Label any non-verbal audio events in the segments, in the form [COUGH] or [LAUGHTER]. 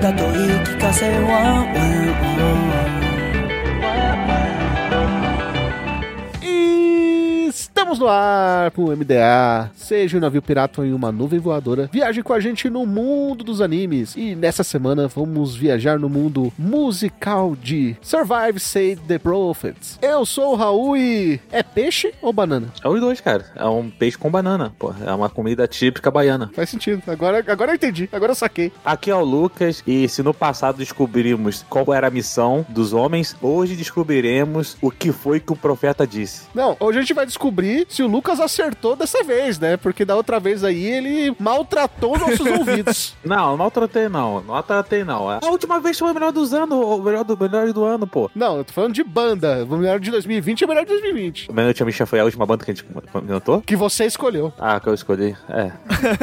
だと言い聞かせはうんうん。Estamos no ar com o MDA. Seja um navio pirata em uma nuvem voadora. Viaje com a gente no mundo dos animes. E nessa semana vamos viajar no mundo musical de Survive Save the Prophets. Eu sou o Raul e. É peixe ou banana? É os dois, cara. É um peixe com banana, pô. É uma comida típica baiana. Faz sentido. Agora, agora eu entendi. Agora eu saquei. Aqui é o Lucas e se no passado descobrimos qual era a missão dos homens, hoje descobriremos o que foi que o profeta disse. Não, hoje a gente vai descobrir se o Lucas acertou dessa vez, né? Porque da outra vez aí ele maltratou nossos [LAUGHS] ouvidos. Não, não maltratei não. Não maltratei não. A última vez foi o melhor dos anos, o melhor do, melhor do ano, pô. Não, eu tô falando de banda. O melhor de 2020 é o melhor de 2020. O Meia-Noite Amisha foi a última banda que a gente cantou? Que você escolheu. Ah, que eu escolhi. É.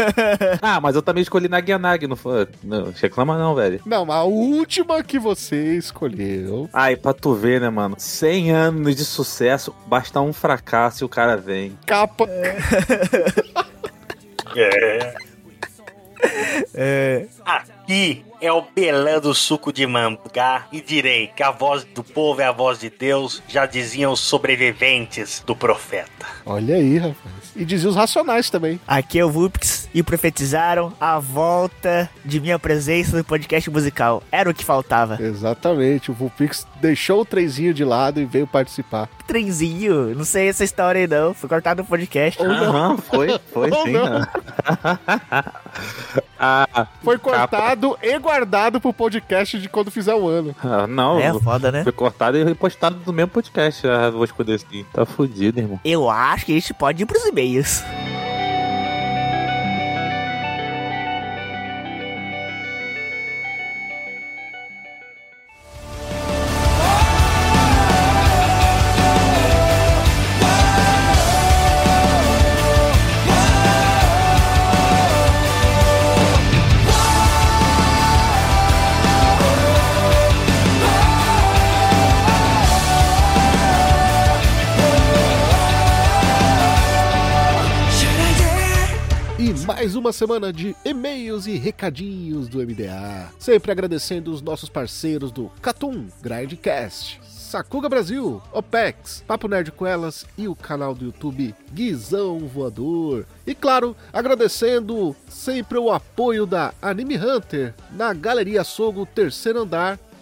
[LAUGHS] ah, mas eu também escolhi Nagianag, não foi? Não, reclama não, velho. Não, a última que você escolheu. Ai, pra tu ver, né, mano? 100 anos de sucesso, basta um fracasso e o cara vem. Capa. Aqui é o Belã do suco de mangá e direi que a voz do povo é a voz de Deus, já diziam os sobreviventes do profeta. Olha aí, rapaz. E dizia os racionais também. Aqui é o Vulpix e profetizaram a volta de minha presença no podcast musical. Era o que faltava. Exatamente. O Vulpix deixou o trenzinho de lado e veio participar. Trenzinho, não sei essa história aí não. Foi cortado no podcast. Aham, foi, foi Ou sim. não. né? [LAUGHS] ah, Foi cortado e guardado pro podcast de quando fizer o ano. ah, não. É foda, né? Foi cortado e repostado no mesmo podcast. Ah, vou escolher assim. Tá fudido, irmão. Eu acho que a gente pode ir pros e-mails. Uma semana de e-mails e recadinhos do MDA. Sempre agradecendo os nossos parceiros do Catum Grindcast. Sakuga Brasil, OPEX, Papo Nerd com Elas e o canal do YouTube Guizão Voador. E claro, agradecendo sempre o apoio da Anime Hunter na Galeria Sogo Terceiro Andar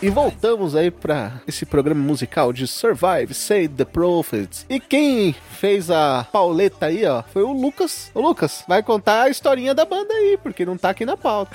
E voltamos aí pra esse programa musical de Survive, Say the Prophets. E quem fez a pauleta aí, ó, foi o Lucas. O Lucas, vai contar a historinha da banda aí, porque não tá aqui na pauta.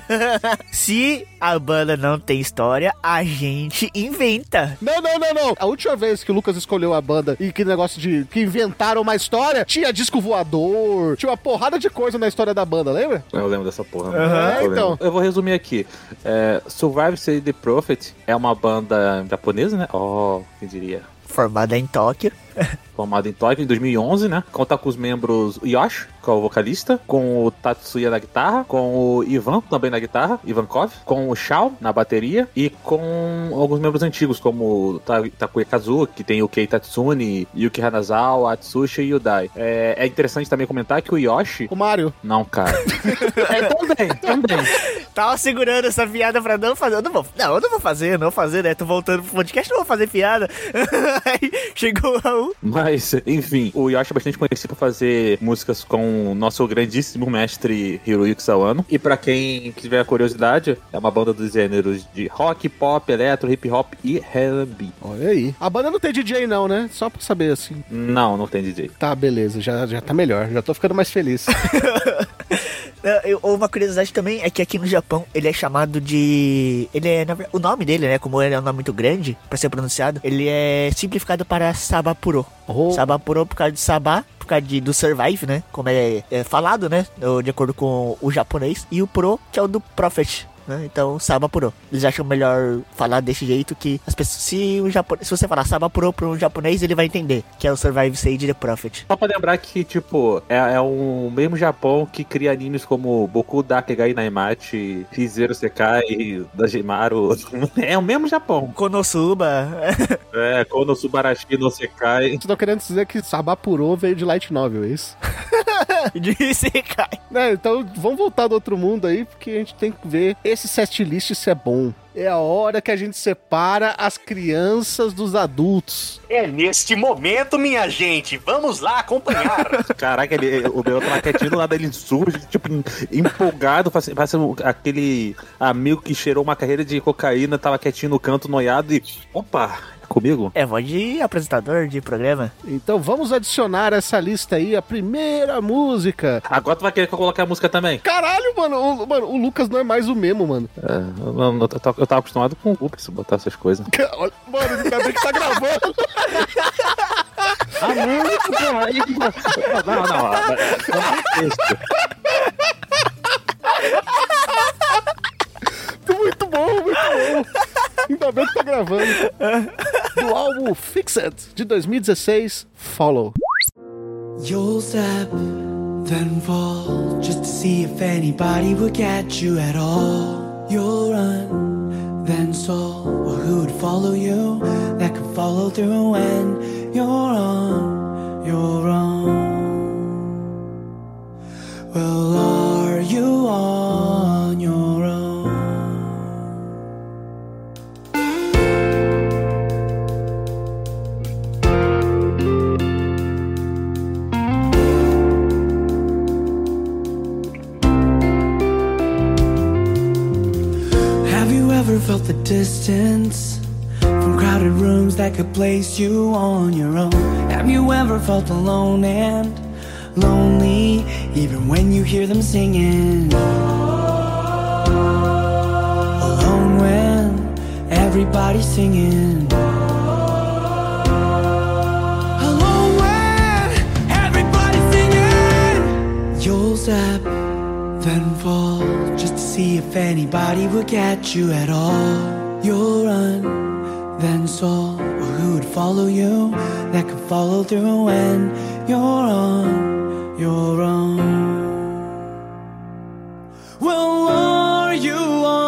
[LAUGHS] Se a banda não tem história, a gente inventa. Não, não, não, não. A última vez que o Lucas escolheu a banda e que negócio de que inventaram uma história, tinha disco voador, tinha uma porrada de coisa na história da banda, lembra? Eu lembro dessa porra. né? Eu lembro. então. Eu vou resumir aqui. É, Survive Say the Prophet é uma banda japonesa, né? Oh, quem diria? Formada em Tóquio. [LAUGHS] formado em Tóquio em 2011, né? Conta com os membros Yoshi, que é o vocalista, com o Tatsuya na guitarra, com o Ivan, também na guitarra, Ivankov, com o Shao na bateria e com alguns membros antigos, como Takuya Kazuo, que tem o Kei Tatsuni, Yuki Hanazawa, Atsushi e Yudai. É, é interessante também comentar que o Yoshi... O Mario. Não, cara. [LAUGHS] é, também, também. Tava segurando essa piada pra não fazer. Eu não vou, não, eu não vou fazer, não vou fazer, né? Tô voltando pro podcast, não vou fazer piada. [LAUGHS] Aí chegou o Raul. Mas, enfim, o Yoshi é bastante conhecido por fazer músicas com o nosso grandíssimo mestre Hiroyuki Sawano. E pra quem tiver curiosidade, é uma banda dos gêneros de rock, pop, eletro, hip hop e R&B. Olha aí. A banda não tem DJ não, né? Só pra saber assim. Não, não tem DJ. Tá, beleza. Já, já tá melhor. Já tô ficando mais feliz. [LAUGHS] É, eu- Uma curiosidade também é que aqui no Japão ele é chamado de. Ele é. na O nome dele, né? Como ele é um nome muito grande pra ser pronunciado, ele é simplificado para Sabapuro. Oh. Sabapuro por causa de Sabá, por causa de, do Survive, né? Como é, é falado, né? De acordo com o japonês. E o Pro, que é o do Prophet. Né? Então, Sabapuro. Eles acham melhor falar desse jeito que as pessoas. Se, o se você falar Sabapuro para um japonês, ele vai entender que é o Survive Sage The Prophet. Só pra lembrar que, tipo, é, é o mesmo Japão que cria animes como Boku Dakegai Naimachi, Rizero Sekai, Dajimaru. [LAUGHS] É o mesmo Japão. Konosuba. [LAUGHS] É, Konosubarashi no Sekai. Vocês estão querendo dizer que Sabapuro veio de Light Novel, é isso? [LAUGHS] de Sekai. É, então vamos voltar do outro mundo aí, porque a gente tem que ver esse setlist se é bom. É a hora que a gente separa as crianças dos adultos. É neste momento, minha gente. Vamos lá acompanhar. [LAUGHS] Caraca, ele, o meu tava quietinho do lado, ele surge, tipo, empolgado, faz- faz aquele amigo que cheirou uma carreira de cocaína, tava quietinho no canto, noiado e. Opa, comigo? É voz de apresentador de programa. Então vamos adicionar essa lista aí, a primeira música. Agora tu vai querer que eu coloque a música também? Caralho, mano, o, mano, o Lucas não é mais o mesmo, mano. É, eu, eu- eu tava- eu tava acostumado com o Ups botar essas coisas. Olha, Mano, ainda bem que tá gravando. Ah, não, não, aí- não, não, não, é um texto. Muito bom, muito bom. Ainda bem que tá gravando. Do álbum Fixed, de 2016, Follow. You'll step, then fall, just to see if anybody will catch you at all. You'll run, then stall. Well, who would follow you that could follow through when you're on your own? Well, are you on Have you ever felt the distance from crowded rooms that could place you on your own? Have you ever felt alone and lonely even when you hear them singing? Alone when everybody's singing. Alone when everybody's singing. You'll step then fall just to see if anybody would catch you at all. You'll run, then stall. Or who would follow you that could follow through when you're on your own? Well, are you on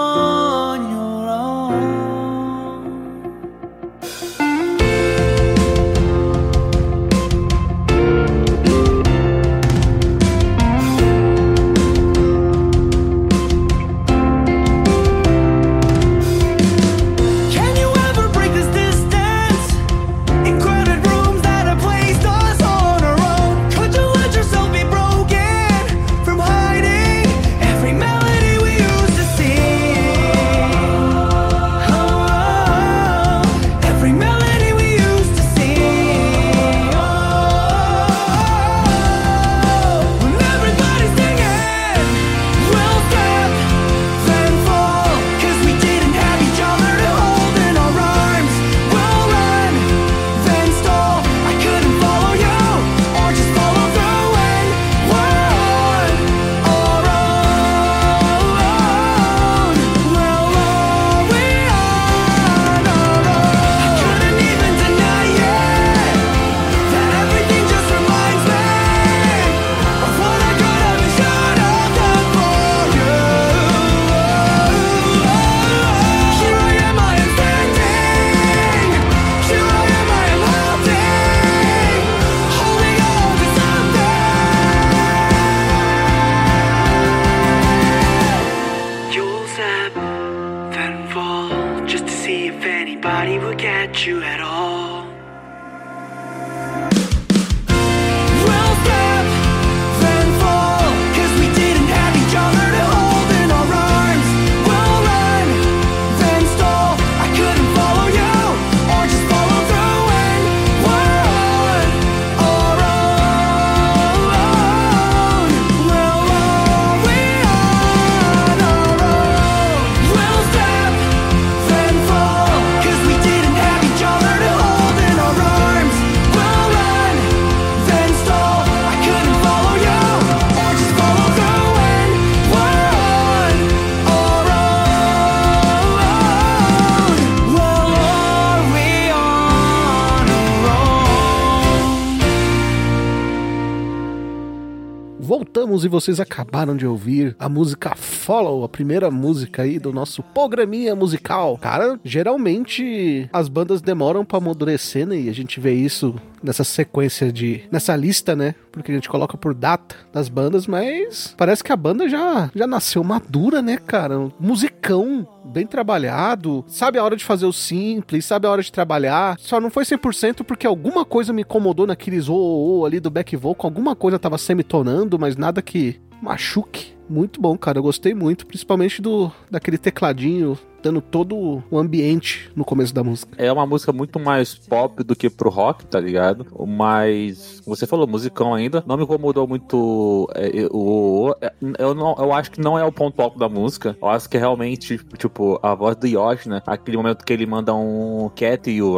e vocês acabaram de ouvir a música Follow, a primeira música aí do nosso programinha musical. Cara, geralmente as bandas demoram pra amadurecer, né? E a gente vê isso nessa sequência de. nessa lista, né? Porque a gente coloca por data das bandas, mas parece que a banda já, já nasceu madura, né, cara? Musicão bem trabalhado, sabe a hora de fazer o simples, sabe a hora de trabalhar. Só não foi 100% porque alguma coisa me incomodou naqueles o ali do back vocal, alguma coisa tava semitonando, mas nada que machuque. Muito bom, cara, eu gostei muito, principalmente do daquele tecladinho dando todo o ambiente no começo da música. É uma música muito mais pop do que pro rock, tá ligado? Mas você falou musicão ainda, não me incomodou muito é, o, é, eu não, eu acho que não é o ponto alto da música. Eu acho que é realmente tipo a voz do Yoshi, né? Aquele momento que ele manda um cat e o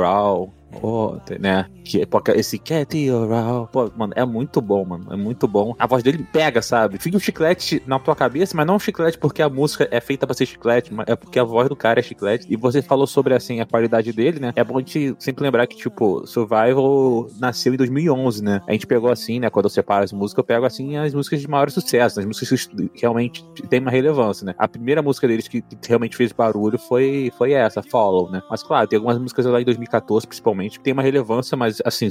Oh, né? Que, esse cat. Pô, mano, é muito bom, mano. É muito bom. A voz dele pega, sabe? Fica um chiclete na tua cabeça, mas não um chiclete porque a música é feita pra ser chiclete, mas é porque a voz do cara é chiclete. E você falou sobre, assim, a qualidade dele, né? É bom a gente sempre lembrar que, tipo, Survival nasceu em 2011, né? A gente pegou, assim, né? Quando eu separo as músicas, eu pego, assim, as músicas de maior sucesso, as músicas que realmente têm uma relevância, né? A primeira música deles que realmente fez barulho foi, foi essa, Follow, né? Mas, claro, tem algumas músicas lá em 2014, principalmente, tem uma relevância, mas, assim,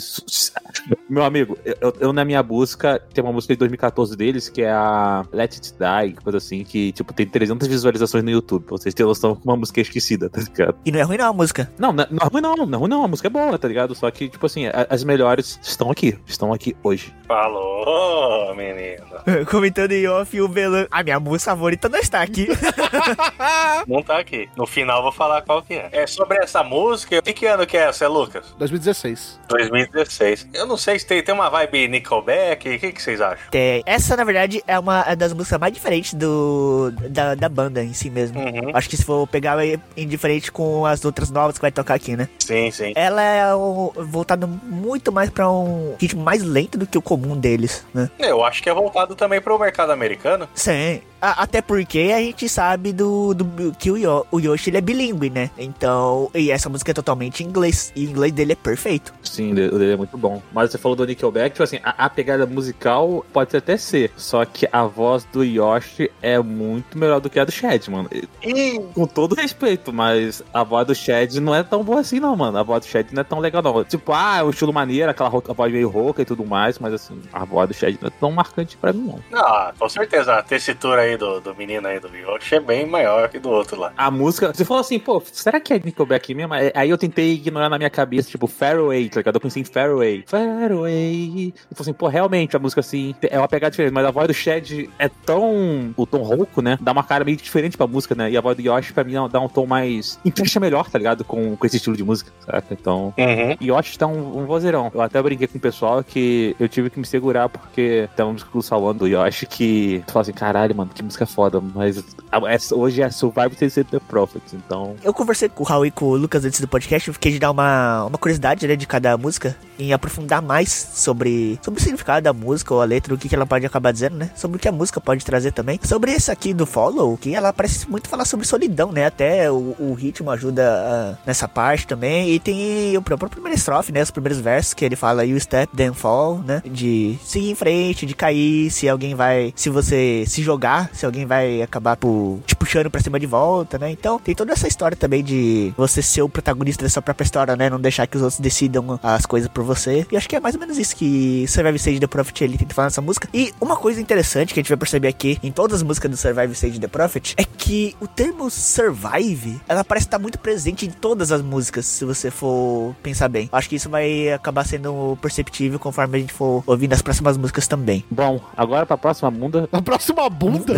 meu amigo, eu, eu, na minha busca, tem uma música de 2014 deles, que é a Let It Die, coisa assim, que, tipo, tem 300 visualizações no YouTube, pra vocês terem noção uma música é esquecida, tá ligado? E não é ruim não a música. Não, não, não é ruim não, não é ruim não, a música é boa, tá ligado? Só que, tipo assim, a- as melhores estão aqui, estão aqui hoje. Falou, menino. [LAUGHS] Comentando em off, o Belan. A minha música favorita não está aqui. [LAUGHS] Não tá aqui. No final eu vou falar qual que é. É sobre essa música. E que ano que é essa, é, Lucas? 2016. 2016. Eu não sei se tem, tem uma vibe Nickelback. O que, que vocês acham? Tem. Essa, na verdade, é uma das músicas mais diferentes do, da, da banda em si mesmo. Uhum. Acho que se for pegar é indiferente com as outras novas que vai tocar aqui, né? Sim, sim. Ela é um- voltada muito mais pra um ritmo mais lento do que o comum deles, né? Eu acho que é voltado também pro mercado americano. Sim. A- até porque a gente sabe do, do que o, Yo- o Yoshi ele é bilíngue, né? Então, e essa música é totalmente em inglês. E o inglês dele é perfeito. Sim, o dele é muito bom. Mas você falou do Nickelback, tipo assim, a, a pegada musical pode até ser, só que a voz do Yoshi é muito melhor do que a do Chad, mano. E, com todo respeito, mas a voz do Chad não é tão boa assim, não, mano. A voz do Chad não é tão legal, não. Tipo, ah, é um estilo maneiro, aquela a voz meio rouca e tudo mais, mas assim, a voz do Chad não é tão marcante pra mim, não. Ah, com certeza. A tessitura aí do, do menino aí do Yoshi é bem maior que do outro lá. A música, você falou assim, pô, será que é Nickelback mesmo? Aí- Aí eu tentei ignorar na minha cabeça, tipo, Fairway, tá ligado? Eu pensei em Fairway. Fairway. E falei assim, pô, realmente, a música assim, é uma pegada diferente, mas a voz do Chad é tão. O tom rouco, né? Dá uma cara meio diferente pra música, né? E a voz do Yoshi, pra mim, dá um tom mais. encaixa melhor, tá ligado? Com, com esse estilo de música, saca? Então. Uhum. Yoshi tá um, um vozeirão. Eu até brinquei com o pessoal que eu tive que me segurar porque tem uma música que o falando do Yoshi que tu fala assim, caralho, mano, que música foda. Mas a- essa- hoje é Survival to The Prophets, então. Eu conversei com o Raul e com o Lucas antes do podcast, eu fiquei de dar uma, uma curiosidade, né, de cada música, em aprofundar mais sobre, sobre o significado da música ou a letra, o que, que ela pode acabar dizendo, né? Sobre o que a música pode trazer também. Sobre esse aqui do Follow, que ela parece muito falar sobre solidão, né? Até o, o ritmo ajuda ah, nessa parte também. E tem o próprio primeiro estrofe, né? Os primeiros versos que ele fala You step, then fall, né? De seguir em frente, de cair, se alguém vai. Se você se jogar se alguém vai acabar por te puxando pra cima de volta, né? Então tem toda essa história também de você ser o protagonista da sua própria história, né? Não deixar que os outros decidam as coisas por você. E acho que é mais ou menos isso que Survive Stage The Prophet ele tenta falar nessa música. E uma coisa interessante que a gente vai perceber aqui em todas as músicas do Survive Stage The Prophet é que o termo survive, ela parece estar muito presente em todas as músicas, se você for pensar bem. Acho que isso vai acabar sendo perceptível conforme a gente for ouvindo as próximas músicas também. Bom, agora pra próxima bunda. A próxima bunda?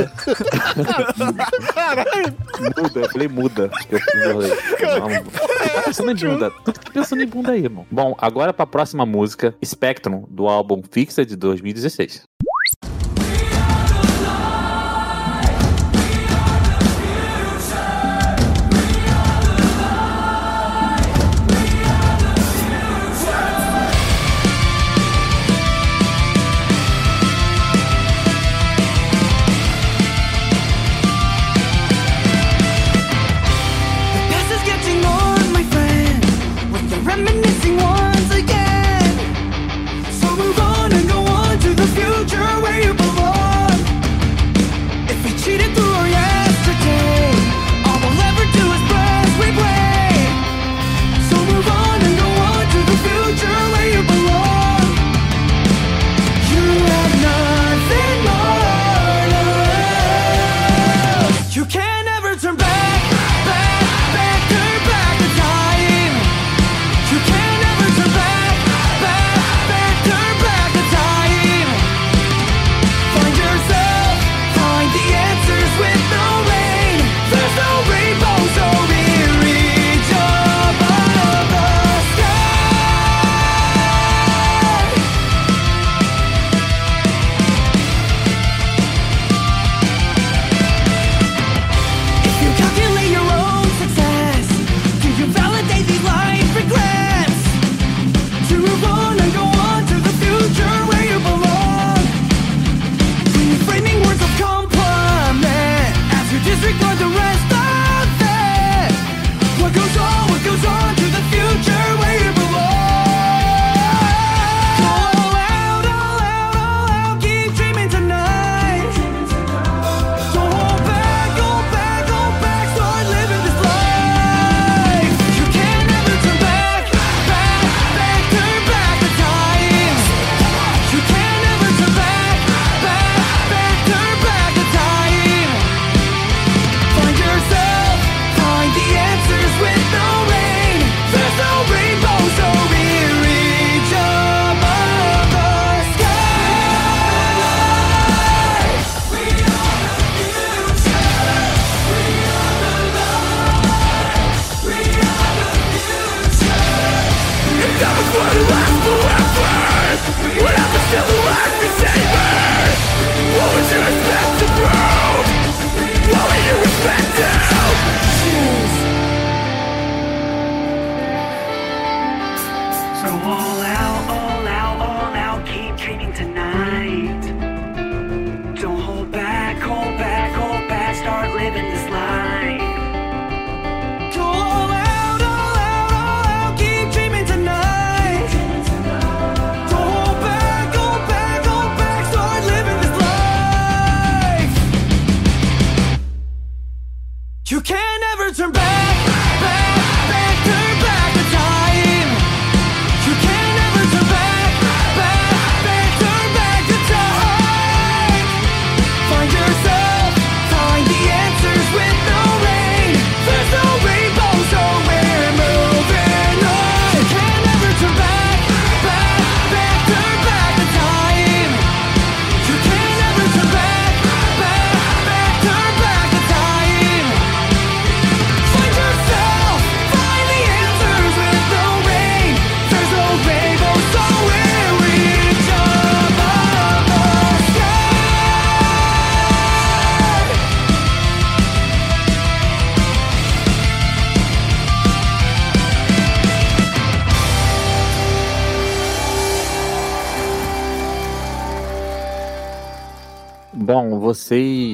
muda. Caralho. Muda, eu falei muda. Eu falei, tá pensando em bunda. Tu tá pensando em bunda aí, irmão. Bom, agora pra próxima música, Spectrum, do álbum Fixa de 2016.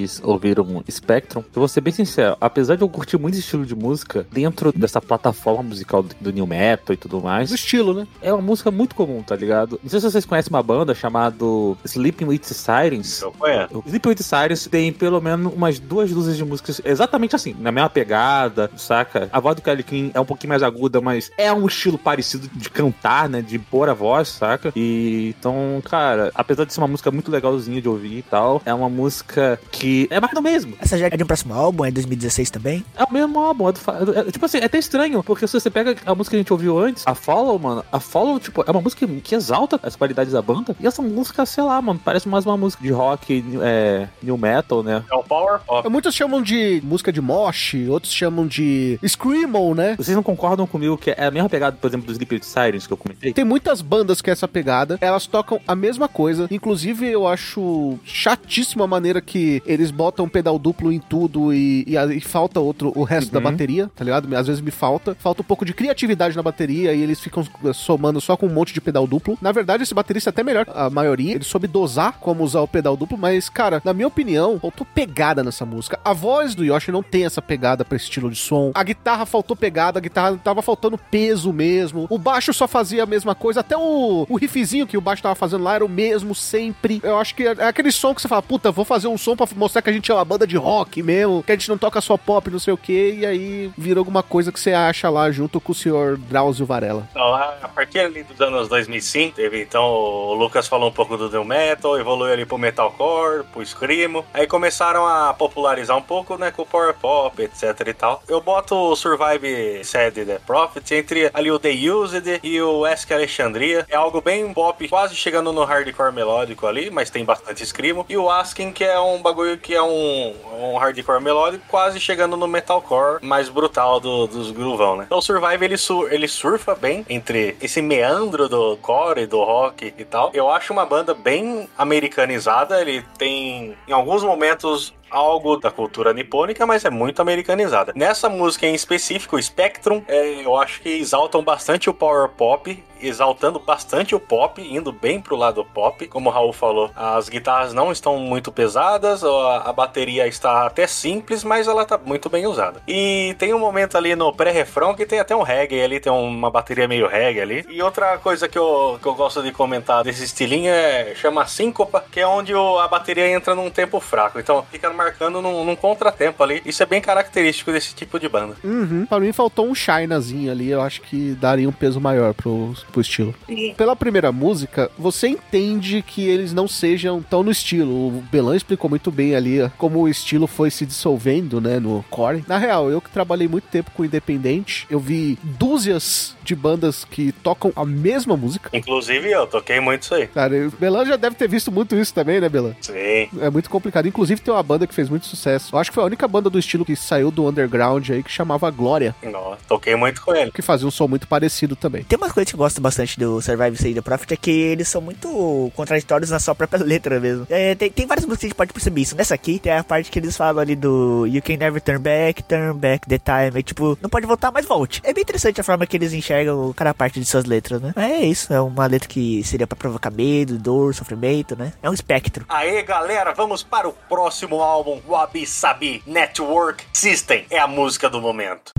Vocês ouviram Spectrum? Eu vou ser bem sincero, apesar de eu curtir muito esse estilo de música, dentro dessa plataforma musical do, do New Metal e tudo mais, Do estilo, né? é uma música muito comum, tá ligado? Não sei se vocês conhecem uma banda chamada Sleeping with Sirens. Eu conheço. Sleeping with Sirens tem pelo menos umas duas dúzias de músicas exatamente assim, na mesma pegada, saca? A voz do Kelly King é um pouquinho mais aguda, mas é um estilo parecido de cantar, né? De pôr a voz, saca? E então, cara, apesar de ser uma música muito legalzinha de ouvir e tal, é uma música que é mais do mesmo. Essa já é de um próximo álbum, é 2016 também. É o mesmo álbum. É do, fa- é- tipo assim, é até estranho, porque se você pega a música que a gente ouviu antes, a Follow, mano, a Follow, tipo, é uma música que exalta as qualidades da banda. E essa música, sei lá, mano, parece mais uma música de rock, é, new metal, né? É o Power Pop. Muitos chamam de música de mosh, outros chamam de screamo, né? Vocês não concordam comigo que é a mesma pegada, por exemplo, dos Sleep With Sirens que eu comentei? Tem muitas bandas que é essa pegada, elas tocam a mesma coisa. Inclusive, eu acho chatíssima a maneira que eles botam pedal duplo em tudo e, e, e falta outro, o resto da Uhum. bateria, tá ligado? Às vezes me falta. Falta um pouco de criatividade na bateria e eles ficam eh, somando só com um monte de pedal duplo. Na verdade, esse baterista é até melhor a maioria. Ele soube dosar como usar o pedal duplo, mas, cara, na minha opinião, faltou pegada nessa música. A voz do Yoshi não tem essa pegada pra esse estilo de som. A guitarra faltou pegada, a guitarra tava faltando peso mesmo. O baixo só fazia a mesma coisa. Até o, o riffzinho que o baixo tava fazendo lá era o mesmo sempre. Eu acho que é é aquele som que você fala, puta, vou fazer um som pra mostrar que a gente é uma banda de rock mesmo, que a gente não toca só pop, não sei o que, e aí vira alguma coisa que você acha lá junto com o senhor Drauzio Varela. A partir ali dos anos 2005, teve então o Lucas falou um pouco do New Metal, evoluiu ali pro Metalcore, pro Screamo. Aí começaram a popularizar um pouco, né, com o Power Pop, etc e tal. Eu boto o Survive Said The Prophet entre ali o The Used e o Ask Alexandria. É algo bem pop, quase chegando no hardcore melódico ali, mas tem bastante Screamo. E o Asking, que é um bagulho que é um, um hardcore melódico, quase chegando no Metalcore mais brutal do- dos groovão, né? Então o Survive ele, ele surfa bem entre esse meandro do core, do rock e tal. Eu acho uma banda bem americanizada. Ele tem, em alguns momentos, algo da cultura nipônica, mas é muito americanizada. Nessa música em específico, Spectrum, é, eu acho que exaltam bastante o power pop, exaltando bastante o pop, indo bem pro lado pop. Como o Raul falou, as guitarras não estão muito pesadas, a, bateria está até simples, mas ela tá muito bem usada. E tem um momento ali no pré-refrão que tem até um reggae ali, tem uma bateria meio reggae ali. E outra coisa que eu, que eu gosto de comentar desse estilinho é chama síncopa, que é onde o- a bateria entra num tempo fraco. Então fica marcando num, num contratempo ali. Isso é bem característico desse tipo de banda. Uhum. Pra mim faltou um Chinazinho ali, eu acho que daria um peso maior pro, pro estilo. Pela primeira música, você entende que eles não sejam tão no estilo. O Belan explicou muito bem ali como o estilo foi se dissolvendo, né, no core. Na real, eu que trabalhei muito tempo com independente, eu vi dúzias de bandas que tocam a mesma música. Inclusive eu toquei muito isso aí. Cara, o Belan já deve ter visto muito isso também, né, Belan? Sim. É muito complicado. Inclusive, tem uma banda que fez muito sucesso. Eu acho que foi a única banda do estilo que saiu do underground aí que chamava Glória, Nossa, toquei muito com ele. que fazia um som muito parecido também. Tem umas coisas que eu gosto bastante do Survive Save the Prophet é que eles são muito contraditórios na sua própria [LAUGHS] letra mesmo. É, tem, tem várias músicas que a gente pode perceber isso. Nessa aqui tem a parte que eles falam ali do You can never turn back, turn back the time. É tipo, não pode voltar, mas volte. É bem interessante a forma que eles enxergam cada parte de suas letras, né? É isso, é uma letra que seria pra provocar medo, dor, sofrimento, né? É um espectro. Aê, galera, vamos para o próximo álbum, Wabi Sabi Network System. É a música do momento.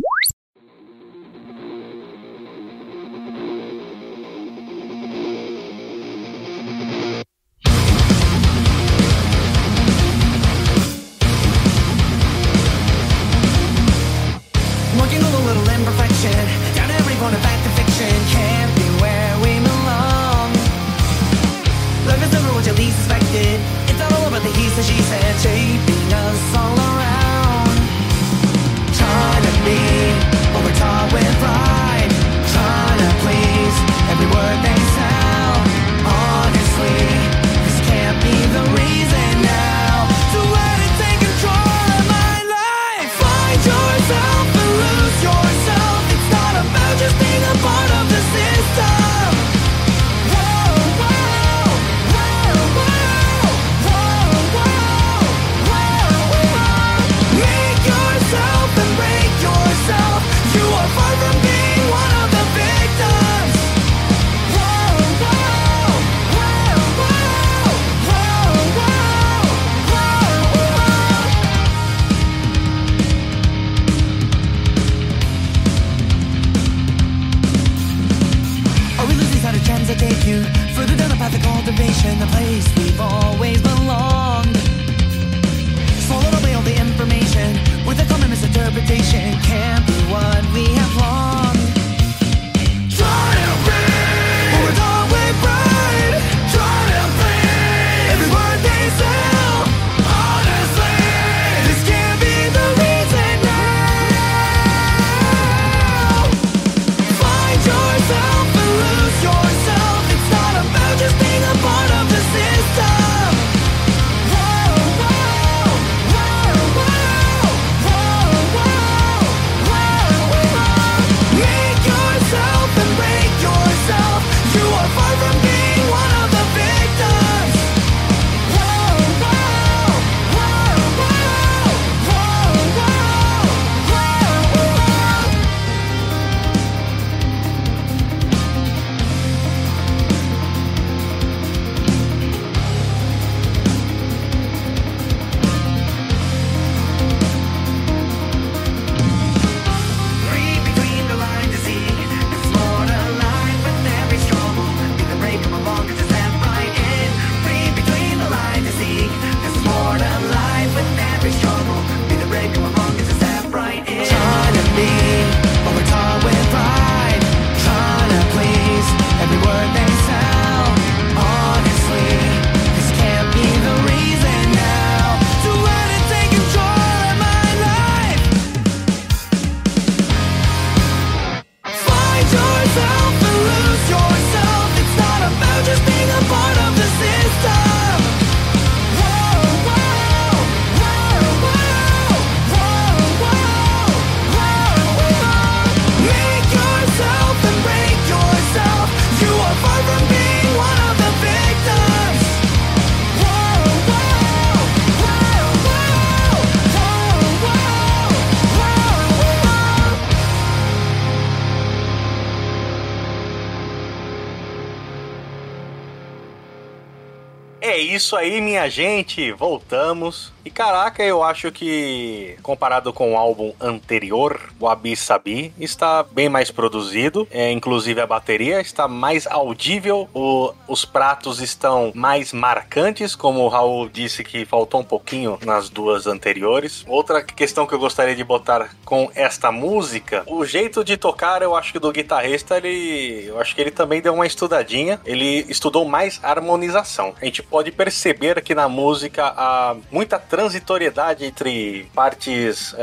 Isso aí, minha gente. Voltamos. E caraca, eu acho que comparado com o álbum anterior, o Abi Sabi, está bem mais produzido. É, inclusive a bateria está mais audível. o- os pratos estão mais marcantes, como o Raul disse que faltou um pouquinho nas duas anteriores. Outra questão que eu gostaria de botar com esta música, o jeito de tocar, eu acho que do guitarrista, ele, eu acho que ele também deu uma estudadinha. Ele estudou mais harmonização. A gente pode perceber aqui na música há muita transitoriedade entre partes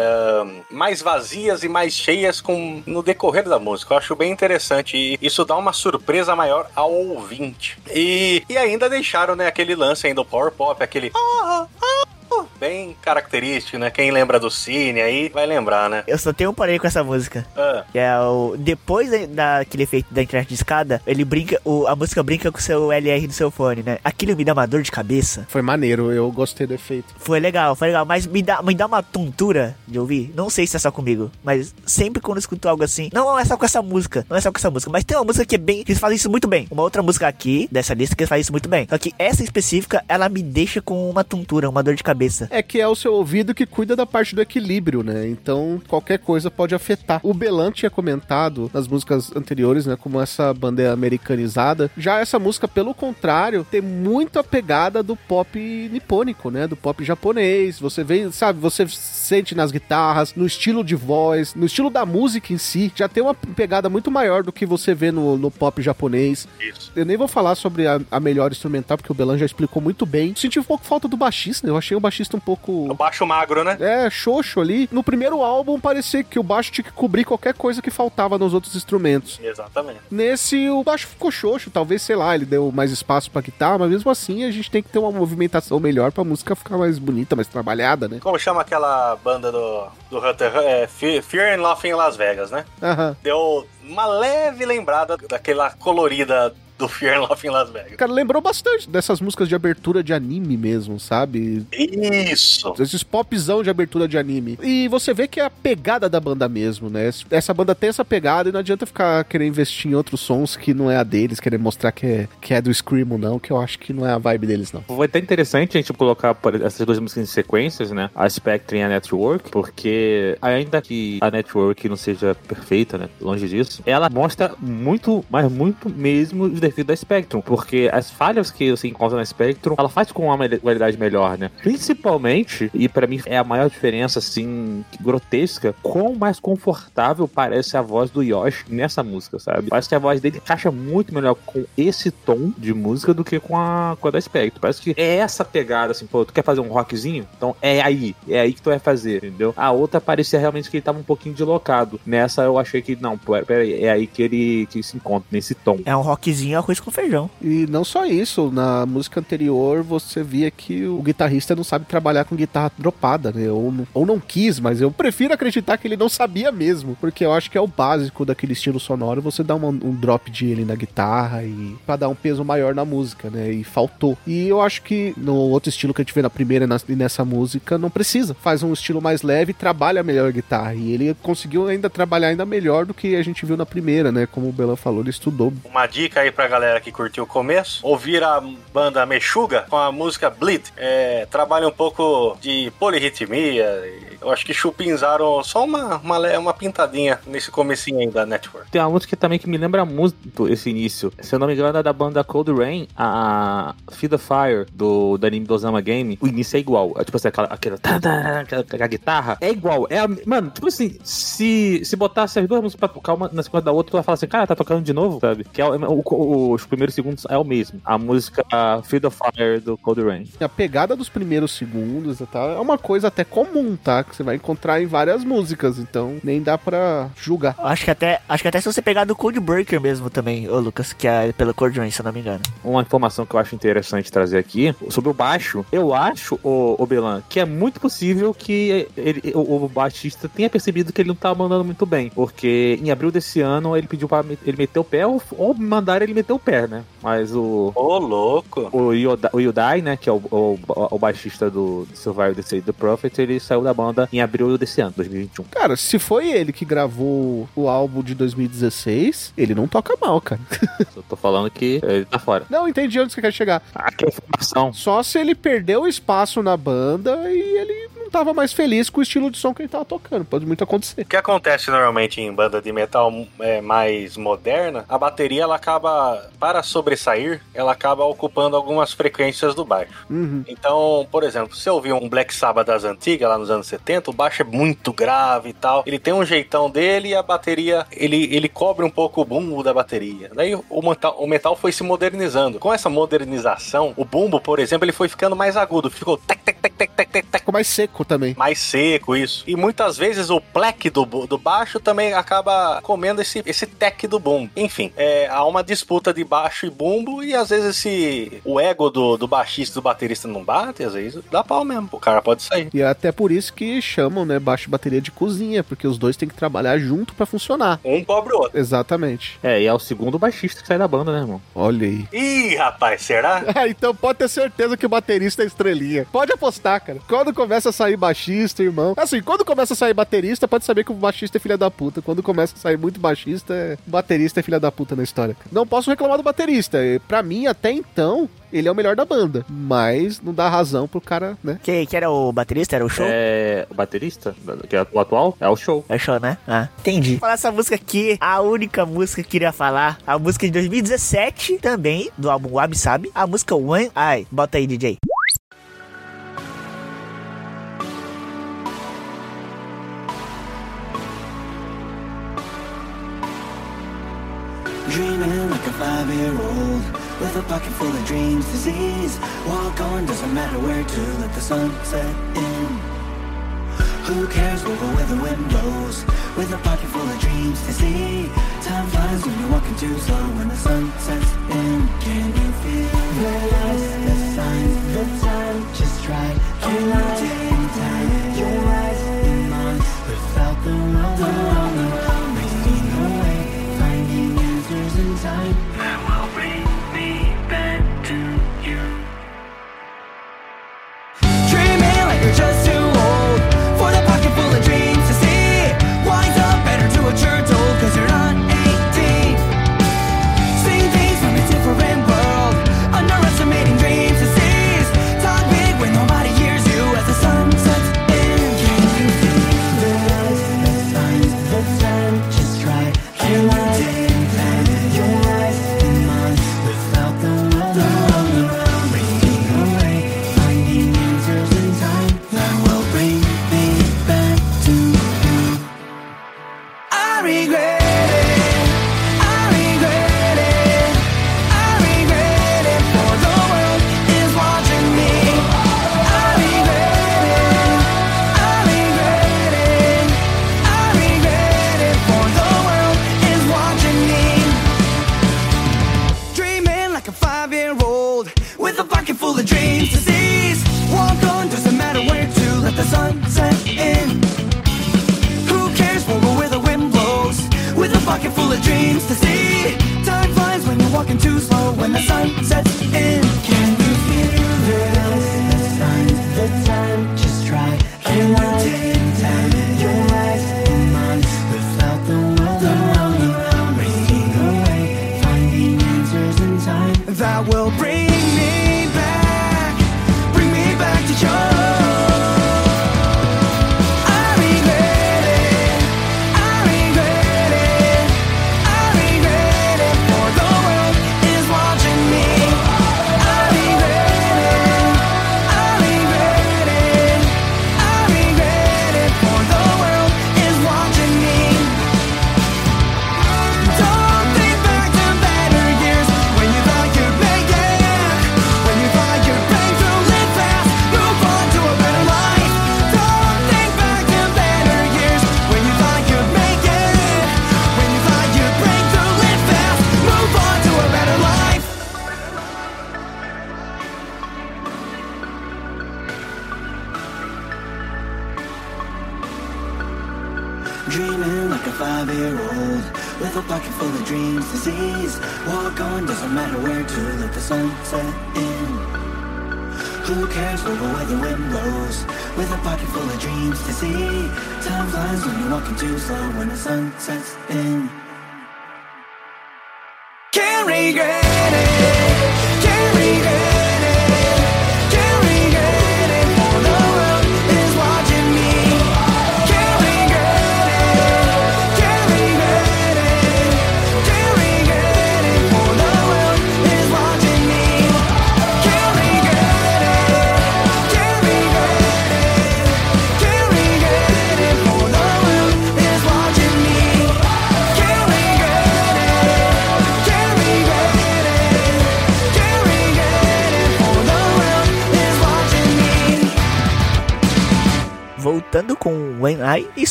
mais vazias e mais cheias com, no decorrer da música. Eu acho bem interessante e isso dá uma surpresa maior ao ouvinte. E, e ainda deixaram né, aquele lance ainda do power pop, aquele ah, ah, bem característico, né? Quem lembra do Cine aí vai lembrar, né? Eu só tenho um porém com essa música. Ah, Que é o. Depois da- daquele efeito da internet de escada, ele brinca. O, a música brinca com o seu LR do seu fone, né? Aquilo me dá uma dor de cabeça. Foi maneiro, eu gostei do efeito. Foi legal, foi legal, mas me dá, me dá uma tontura de ouvir. Não sei se é só comigo, mas sempre quando eu escuto algo assim, não, não é só com essa música, não é só com essa música, mas tem uma música que é bem, que eles fazem isso muito bem. Uma outra música aqui, dessa lista, que eles fazem isso muito bem. Só que essa específica, ela me deixa com uma tontura, uma dor de cabeça. É que é o seu ouvido que cuida da parte do equilíbrio, né? Então qualquer coisa pode afetar. O Belan tinha comentado nas músicas anteriores, né? Como essa banda é americanizada. Já essa música, pelo contrário, tem muito a pegada do pop nipônico, né? Do pop japonês. Você vê, sabe, você sente nas guitarras, no estilo de voz, no estilo da música em si. Já tem uma pegada muito maior do que você vê no, no pop japonês. isso. Eu nem vou falar sobre a, a melhor instrumental, porque o Belan já explicou muito bem. Senti um pouco falta do baixista, né? Eu achei o baixista um O pouco. baixo magro, né? É, xoxo ali. No primeiro álbum parecia que o baixo tinha que cobrir qualquer coisa que faltava nos outros instrumentos. Exatamente. Nesse, o baixo ficou xoxo, talvez, sei lá, ele deu mais espaço pra guitarra, mas mesmo assim a gente tem que ter uma movimentação melhor pra música ficar mais bonita, mais trabalhada, né? Como chama aquela banda do, do Hunter? É, Fe- Fear and Laughing em Las Vegas, né? Aham. Deu uma leve lembrada daquela colorida do Fear Laughing em Las Vegas. Cara, lembrou bastante dessas músicas de abertura de anime mesmo, sabe? Isso! Esses popzão de abertura de anime. E você vê que é a pegada da banda mesmo, né? Essa banda tem essa pegada e não adianta ficar querendo investir em outros sons que não é a deles, querer mostrar que é, que é do Screamo, não, que eu acho que não é a vibe deles, não. Foi até interessante a gente colocar essas duas músicas em sequências, né? A Spectre e a Network, porque ainda que a Network não seja perfeita, né? Longe disso, ela mostra muito, mas muito mesmo os defeitos da Spectrum, porque as falhas que você encontra na Spectrum, ela faz com uma qualidade melhor, né? Principalmente, e pra mim é a maior diferença, assim, grotesca, quão mais confortável parece a voz do Yoshi nessa música, sabe? Parece que a voz dele encaixa muito melhor com esse tom de música do que com a, com a da Spectre. Parece que é essa pegada, assim, pô, tu quer fazer um rockzinho? Então é aí, é aí que tu vai fazer, entendeu? A outra parecia realmente que ele tava um pouquinho deslocado. Nessa eu achei que, não, pô, pera aí, é aí que ele que se encontra, nesse tom. É um rockzinho arroz com feijão. E não só isso, na música anterior você via que o guitarrista não sabe trabalhar com guitarra dropada, né? Ou, não- ou não quis, mas eu prefiro acreditar que ele não sabia mesmo, porque eu acho que é o básico daquele estilo sonoro, você dá uma- um drop de ele na guitarra e pra dar um peso maior na música, né? E faltou. E eu acho que no outro estilo que a gente vê na primeira e e nessa música não precisa. Faz um estilo mais leve e trabalha melhor a guitarra. E ele conseguiu ainda trabalhar ainda melhor do que a gente viu na primeira, né? Como o Belan falou, ele estudou Uma dica aí pra galera que curtiu o começo: ouvir a banda Meshuga com a música Bleed. É, trabalha um pouco de polirritmia. Eu acho que chupinzaram só uma, uma, uma pintadinha nesse comecinho aí da Network. Tem uma música também que me lembra muito esse início. Se eu não me engano, é da banda Cold Rain, a Feed the Fire, do, do anime do Osama Game. O início é igual. É tipo assim, aquela, aquela, aquela, aquela guitarra. É igual. É a- mano, tipo assim, se, se botasse as duas músicas pra tocar uma na sequência da outra, tu vai falar assim, cara, tá tocando de novo, sabe? Que é, o- o- o- os primeiros segundos é o mesmo. A música Feed the Fire do Cold Rain. A pegada dos primeiros segundos e tal é uma coisa até comum, tá? Que você vai encontrar em várias músicas, então nem dá pra julgar. Acho que até, acho que até se você pegar do Code Breaker mesmo também, ô Lucas, que é pelo Cordion, se eu não me engano. uma informação que eu acho interessante trazer aqui sobre o baixo. Eu acho, o, o Belan, que é muito possível que ele- o, o baixista tenha percebido que ele não tá mandando muito bem. Porque em abril desse ano ele pediu pra ele meter o pé ou, ou mandaram ele meter o pé, né? Mas o. Ô, louco. O, Yoda, o Yudai, né, que é o, o, o baixista do Survivor the The Prophet, ele saiu da banda em abril desse ano, 2021. Cara, se foi ele que gravou o álbum de 2016, ele não toca mal, cara. [LAUGHS] Eu tô falando que ele tá fora. Não, entendi onde você quer chegar. Aqui é informação. Só se ele perdeu espaço na banda e ele não tava mais feliz com o estilo de som que ele tava tocando. Pode muito acontecer. O que acontece normalmente em banda de metal é, mais moderna, a bateria ela acaba, para sobressair, ela acaba ocupando algumas frequências do baixo. Uhum. Então, por exemplo, se eu ouvir um Black Sabbath das antigas, lá nos anos 70, o baixo é muito grave e tal. Ele tem um jeitão dele e a bateria, ele, ele cobre um pouco o bumbo da bateria. Daí o metal, o metal foi se modernizando. Com essa modernização, o bumbo, por exemplo, ele foi ficando mais agudo. Ficou tec, tec, tec, tec, tec, tec, tec, Ficou mais seco também. mais seco, isso. E muitas vezes o pleque do, do baixo também acaba comendo esse, esse tec do bumbo. Enfim, é, há uma disputa de baixo e bumbo e às vezes esse, o ego do, do baixista e do baterista não bate, às vezes dá pau mesmo. O cara pode sair. E é até por isso que chamam, né, baixo e bateria de cozinha, porque os dois têm que trabalhar junto pra funcionar. Um cobre o outro. Exatamente. É, e é o segundo baixista que sai da banda, né, irmão? Olha aí. Ih, rapaz, será? Ah, [LAUGHS] então pode ter certeza que o baterista é estrelinha. Pode apostar, cara. Quando começa a sair baixista, irmão. Assim, quando começa a sair baterista, pode saber que o baixista é filha da puta. Quando começa a sair muito baixista, é... o baterista é filha da puta na história. Não posso reclamar do baterista. Pra mim, até então, ele é o melhor da banda. Mas não dá razão pro cara, né? Que, que era o baterista? Era o show? É. O baterista, que é o atual, é o show. É show, né? Ah, entendi. Falar essa música aqui, a única música que eu queria falar, a música de 2017, também, do álbum Wabi Sabi, a música When I. Bota aí, DJ. Dreaming like a five-year-old with a pocket full of dreams, disease. Walk on, doesn't matter where to. Let the sun set in. Who cares? Where the wind blows. With a pocket full of dreams to see. Time flies when you're walking too slow. When the sun sets in, can you feel the lights, the signs, the time just right? Can you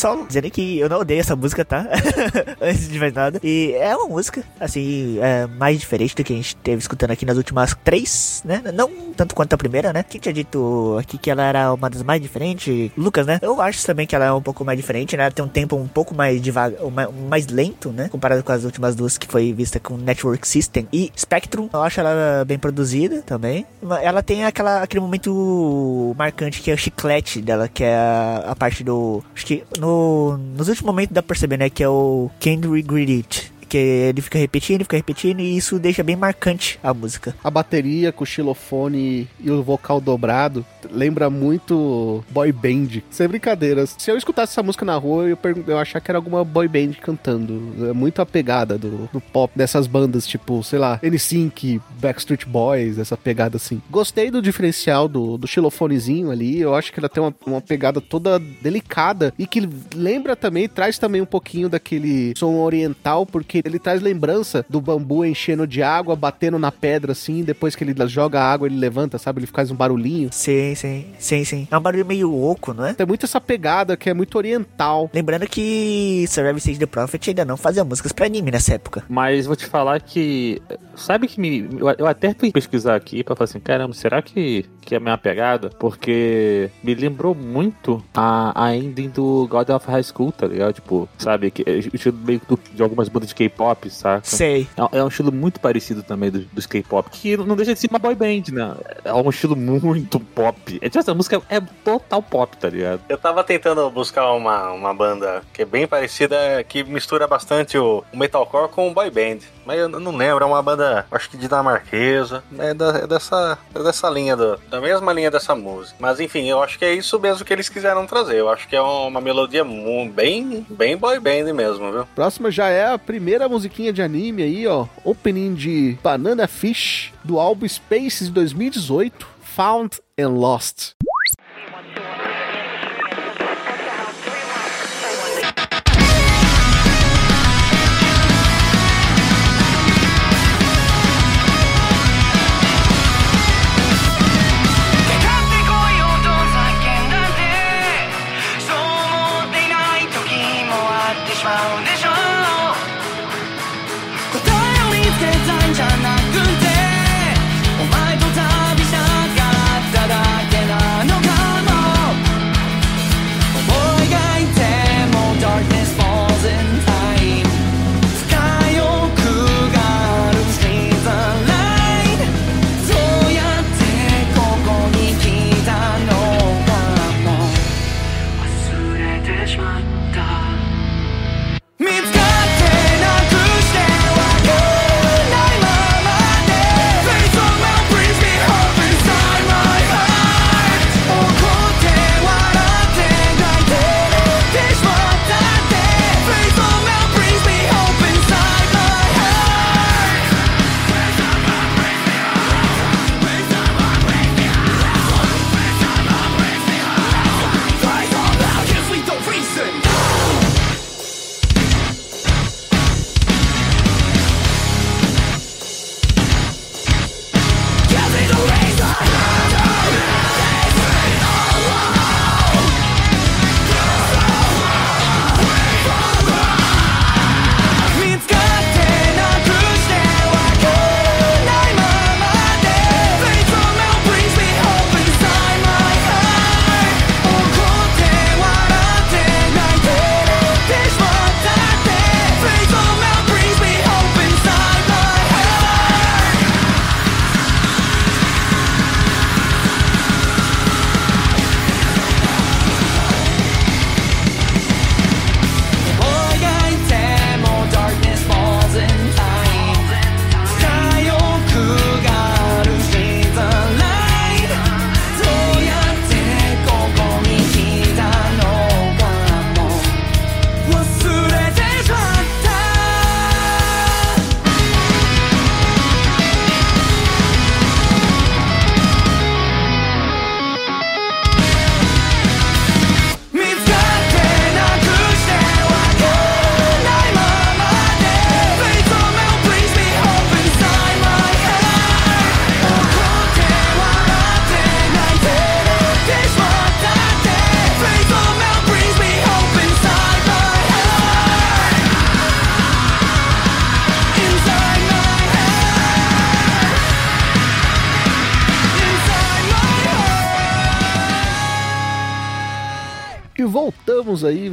só dizendo que eu não odeio essa música, tá? [LAUGHS] Antes de mais nada. E é uma música, assim, é, mais diferente do que a gente teve escutando aqui nas últimas três, né? Não tanto quanto a primeira, né? Quem tinha dito aqui que ela era uma das mais diferentes? Lucas, né? Eu acho também que ela é um pouco mais diferente, né? Ela tem um tempo um pouco mais devagar, mais, lento, né? Comparado com as últimas duas que foi vista com Network System e Spectrum. Eu acho ela bem produzida também. Ela tem aquela, aquele momento marcante que é o chiclete dela, que é a, a parte do. Acho que no, nos últimos momentos dá pra perceber, né? Que é o Can't Regret It. Que ele fica repetindo, fica repetindo, e isso deixa bem marcante a música. A bateria com o xilofone e o vocal dobrado lembra muito boy band. Sem brincadeiras. Se eu escutasse essa música na rua, eu, eu achar que era alguma boy band cantando. É muito a pegada do, do pop dessas bandas, tipo, sei lá, NSYNC, Backstreet Boys, essa pegada assim. Gostei do diferencial do, do xilofonezinho ali. Eu acho que ela tem uma, uma pegada toda delicada e que lembra também, traz também um pouquinho daquele som oriental, porque ele traz lembrança do bambu enchendo de água, batendo na pedra assim, depois que ele joga a água, ele levanta, sabe? Ele faz um barulhinho. Sim, sim, sim, sim. É um barulho meio oco, não é? Tem muito essa pegada que é muito oriental. Lembrando que Survivor Stage The Prophet ainda não fazia músicas pra anime nessa época. Mas vou te falar que. Sabe que me. Eu, eu até fui pesquisar aqui pra falar assim: caramba, será que, que é a minha pegada? Porque me lembrou muito a, a ending do God of High School, tá ligado? Tipo, sabe? Que, é o estilo meio do- de algumas bandas de K-pop, saca? Sei. É, é um estilo muito parecido também do- dos K-pop, que não deixa de ser uma boy band, né? É um estilo muito pop. É, tipo, essa música é total pop, tá ligado? Eu tava tentando buscar uma, uma banda que é bem parecida, que mistura bastante o, o metalcore com o boy band. Mas eu não lembro, é uma banda, acho que dinamarquesa. É, da- é dessa, é dessa linha, do- da mesma linha dessa música. Mas enfim, eu acho que é isso mesmo que eles quiseram trazer. Eu acho que é uma melodia bem, bem boy band mesmo, viu? Próxima já é a primeira musiquinha de anime aí, ó. Opening de Banana Fish do álbum Spaces de 2018, Found and Lost.「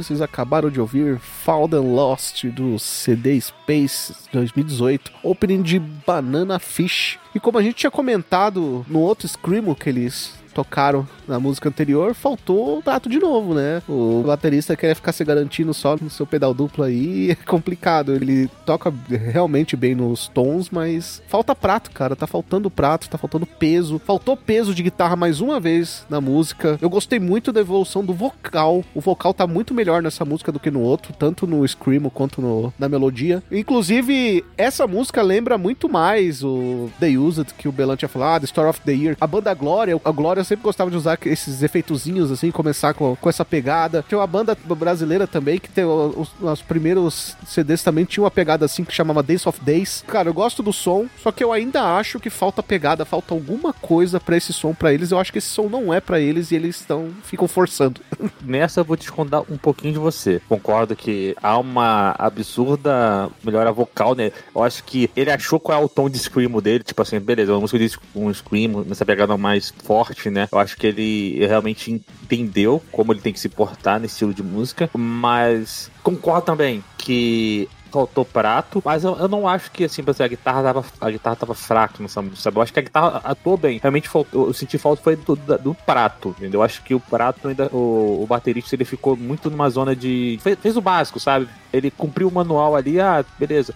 vocês acabaram de ouvir and Lost do CD Space 2018, opening de Banana Fish. E como a gente tinha comentado no outro Screamo que eles tocaram na música anterior, faltou o prato de novo, né? O baterista quer ficar se garantindo só no seu pedal duplo aí, [LAUGHS] é complicado. Ele toca realmente bem nos tons, mas falta prato, cara. Tá faltando prato, tá faltando peso. Faltou peso de guitarra mais uma vez na música. Eu gostei muito da evolução do vocal. O vocal tá muito melhor nessa música do que no outro, tanto no screamo quanto no, na melodia. Inclusive, essa música lembra muito mais o The Used que o Belan tinha falado, Story of the Year. A banda Glória, a Glória sempre gostava de usar esses efeitozinhos assim, começar com, com essa pegada. Tem uma banda brasileira também que tem os, os primeiros CDs também tinha uma pegada assim que chamava Days of Days. Cara, eu gosto do som, só que eu ainda acho que falta pegada, falta alguma coisa pra esse som pra eles. Eu acho que esse som não é pra eles e eles estão ficam forçando. [LAUGHS] Nessa eu vou descontar um pouquinho de você. Concordo que há uma absurda melhora vocal, né? Eu acho que ele achou qual é o tom de screamo dele, tipo assim, beleza, uma música de um screamo, nessa pegada mais forte, né? Eu acho que ele realmente entendeu como ele tem que se portar nesse estilo de música, mas concordo também que faltou prato, mas eu, eu não acho que assim, exemplo, a guitarra tava, a guitarra tava fraca nessa música, sabe? Eu acho que a guitarra atuou bem. Realmente faltou, eu senti falta foi do, do, prato, entendeu? Eu acho que o prato ainda, o, o baterista ele ficou muito numa zona de fez, fez o básico, sabe? Ele cumpriu o manual ali, ah, beleza,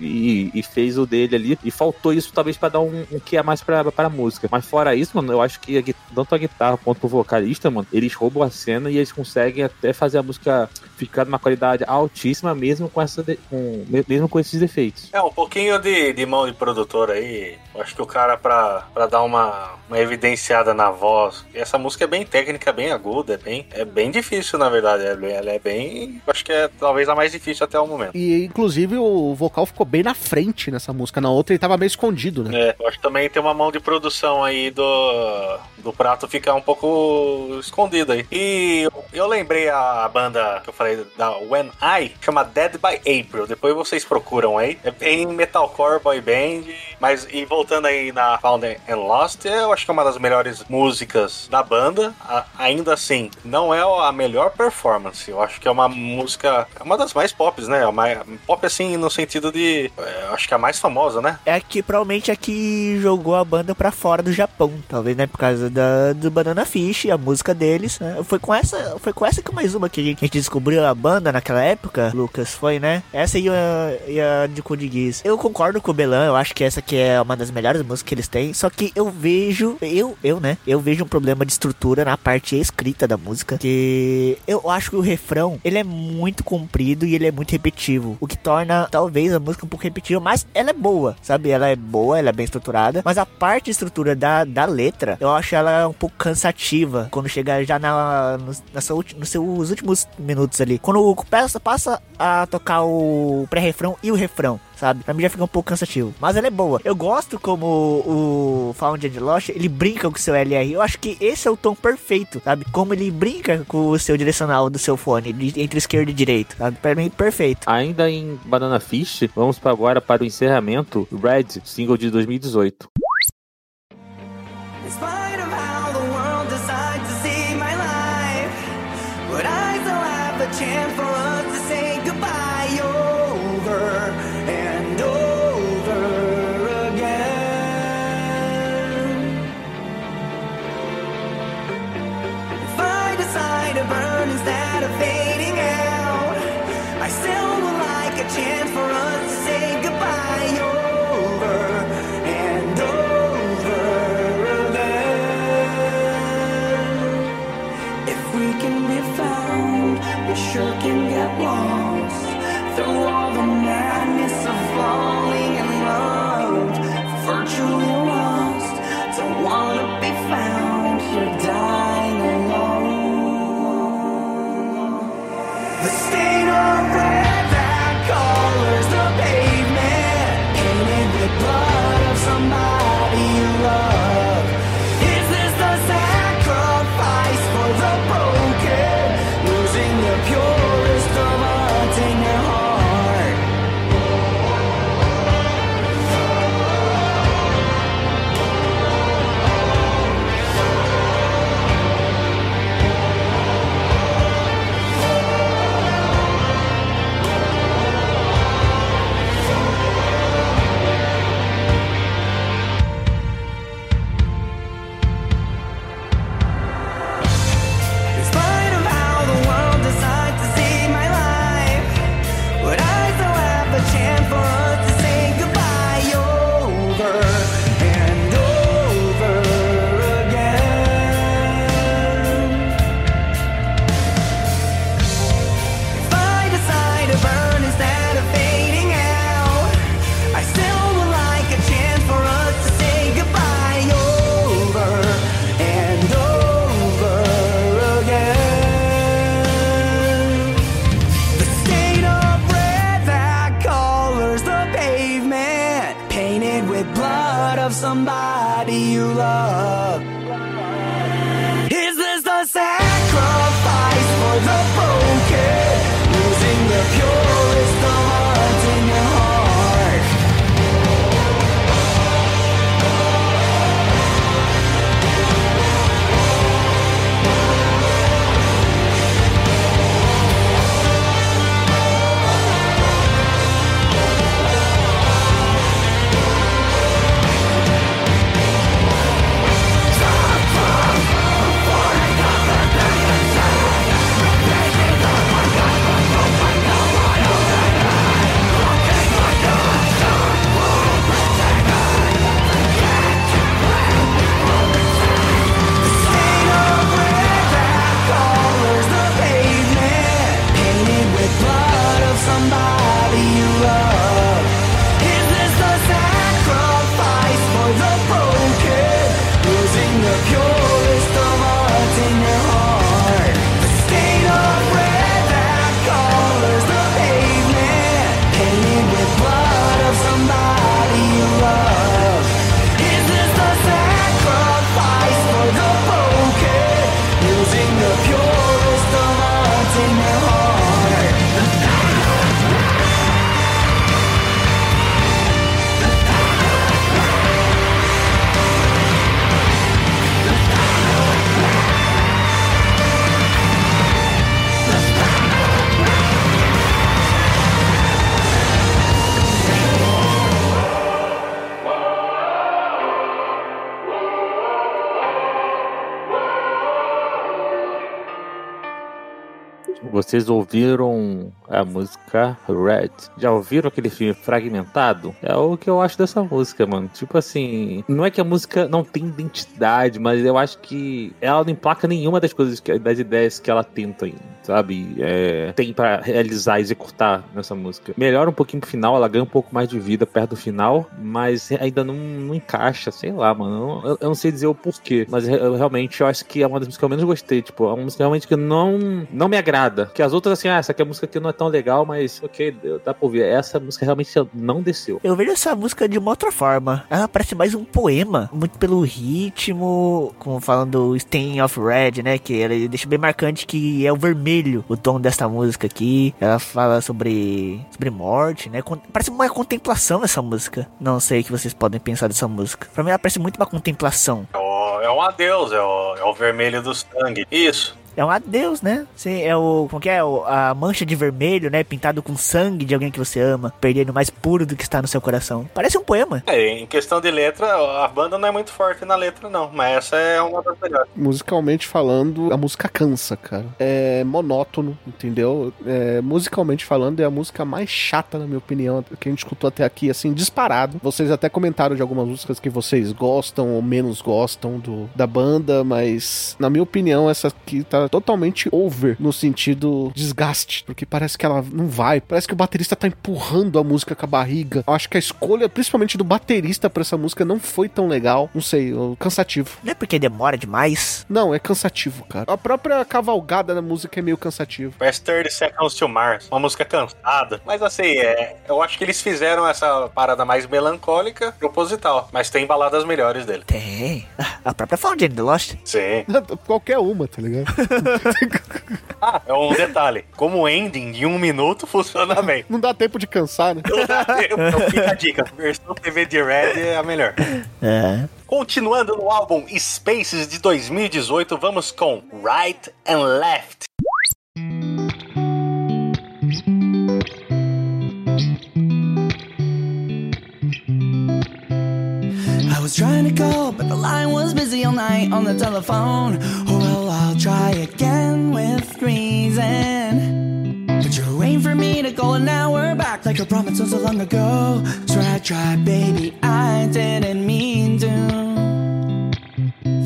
e, e fez o dele ali, e faltou isso talvez para dar um, um que é mais pra, pra música. Mas fora isso, mano, eu acho que a, tanto a guitarra quanto o vocalista, mano, eles roubam a cena e eles conseguem até fazer a música ficar numa qualidade altíssima, mesmo com essa com, mesmo com esses defeitos. É, um pouquinho de, de mão de produtor aí. Eu acho que o cara, pra, pra dar uma, uma evidenciada na voz. E essa música é bem técnica, bem aguda, é bem, é bem difícil, na verdade. Ela ela é bem. eu Acho que é talvez a mais difícil até o momento. E inclusive o vocal ficou bem na frente nessa música. Na outra ele tava meio escondido, né? É, eu acho que também tem uma mão de produção aí do, do prato ficar um pouco escondido aí. E eu, eu lembrei a banda que eu falei da When I, chama Dead by April. Depois vocês procuram aí. É bem metalcore boy band. Mas e voltando aí na Found and Lost, eu acho que é uma das melhores músicas da banda. A- ainda assim, não é a melhor performance. Eu acho que é uma música, é uma das mais pops, né? Uma, pop assim no sentido de, é, acho que é a mais famosa, né? É que provavelmente é que jogou a banda pra fora do Japão, talvez, né? Por causa da, do Banana Fish, a música deles, né? Foi com essa, foi com essa que mais uma que a gente, a gente descobriu a banda naquela época, Lucas, foi, né? Essa e a, e a de Code Geass. Eu concordo com o Belan, eu acho que essa aqui é uma das melhores músicas que eles têm, só que eu vejo, eu, eu, né? Eu vejo um problema de estrutura na parte escrita da música, que eu acho que o refrão, ele é muito comprido e ele é muito repetitivo, o que torna talvez a música um pouco repetitiva, mas ela é boa, sabe? Ela é boa, ela é bem estruturada, mas a parte de estrutura da, da letra, eu acho ela um pouco cansativa quando chega já na, no, nessa nos seus últimos minutos ali. Quando o passa, passa a tocar o pré-refrão e o refrão. Sabe? Pra mim já fica um pouco cansativo. Mas ela é boa. Eu gosto como o Found and Lost, ele brinca com o seu LR. Eu acho que esse é o tom perfeito, sabe? Como ele brinca com o seu direcional do seu fone, de- entre esquerda e direita, sabe? Pra mim, perfeito. Ainda em Banana Fish, vamos para agora para o encerramento, Red, single de 2018. In Vocês ouviram a música Red? Já ouviram aquele filme Fragmentado? É o que eu acho dessa música, mano. Tipo assim, não é que a música não tem identidade, mas eu acho que ela não emplaca nenhuma das coisas, que, das ideias que ela tenta, sabe? É, tem pra realizar, executar nessa música. Melhora um pouquinho pro final, ela ganha um pouco mais de vida perto do final, mas ainda não, não encaixa, sei lá, mano. Eu, eu não sei dizer o porquê, mas eu realmente eu acho que é uma das músicas que eu menos gostei. Tipo, é uma música realmente que não, não me agrada. Que as outras, assim, ah, essa aqui é a música que não é tão legal, mas ok, dá pra ouvir. Essa música realmente não desceu. Eu vejo essa música de uma outra forma. Ela parece mais um poema, muito pelo ritmo, como falando Stain of Red, né? Que ela deixa bem marcante que é o vermelho o tom dessa música aqui. Ela fala sobre, sobre morte, né? Parece uma contemplação essa música. Não sei o que vocês podem pensar dessa música. Pra mim ela parece muito uma contemplação. É o- É um adeus, é o, é o vermelho do sangue. Isso. É um adeus, né? Sim, é o. Como que é? O- a mancha de vermelho, né? Pintado com sangue de alguém que você ama. Perdendo o mais puro do que está no seu coração. Parece um poema. É, em questão de letra, a banda não é muito forte na letra, não. Mas essa é uma das melhores. Musicalmente falando, a música cansa, cara. É monótono, entendeu? É, musicalmente falando, é a música mais chata, na minha opinião, que a gente escutou até aqui, assim, disparado. Vocês até comentaram de algumas músicas que vocês gostam ou menos gostam do, da banda, mas, na minha opinião, essa aqui tá totalmente over no sentido desgaste, porque parece que ela não vai, parece que o baterista tá empurrando a música com a barriga. Eu acho que a escolha, principalmente do baterista pra essa música, não foi tão legal. Não sei, cansativo. Não é porque demora demais. Não, é cansativo, cara. A própria cavalgada da música é meio cansativo. Parece 30 Seconds to Mars. Uma música cansada. Mas assim, é, eu acho que eles fizeram essa parada mais melancólica proposital. Mas tem baladas melhores dele. Tem. [LAUGHS] A própria the Lost. Sim. [LAUGHS] Qualquer uma, tá ligado? [LAUGHS] [LAUGHS] Ah, é um detalhe. Como ending de um minuto funciona bem. Não dá tempo de cansar, né? Não dá tempo. Então fica a dica. Versão TV de Red é a melhor. É. Continuando no álbum Spaces de 2018, vamos com Right and Left. I was trying to call, but the line was busy all night on the telephone. Try again with reason. But you're waiting for me to call an hour back, like I promised so, so long ago. I tried, baby, I didn't mean to.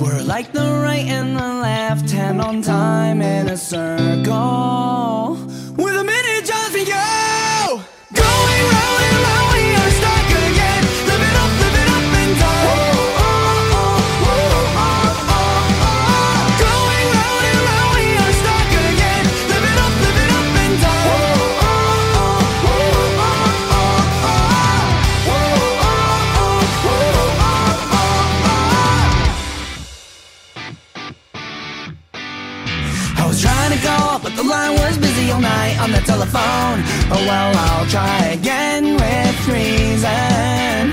We're like the right and the left hand on time in a circle. On the telephone. Oh well, I'll try again with reason.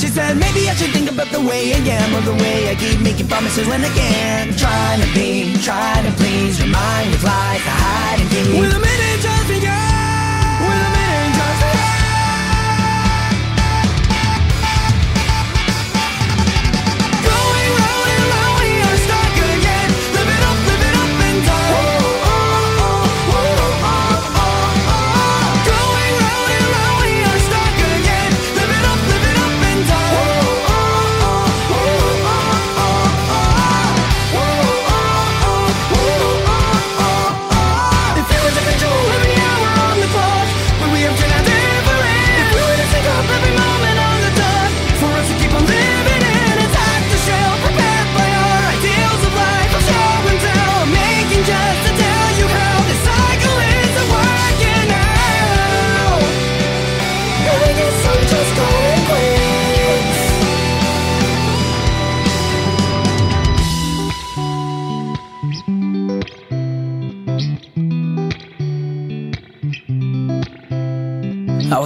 She said maybe I should think about the way I am or the way I keep making promises when I can't. Trying to be, trying to please, your mind is like a hide and seek. With a minute just begun.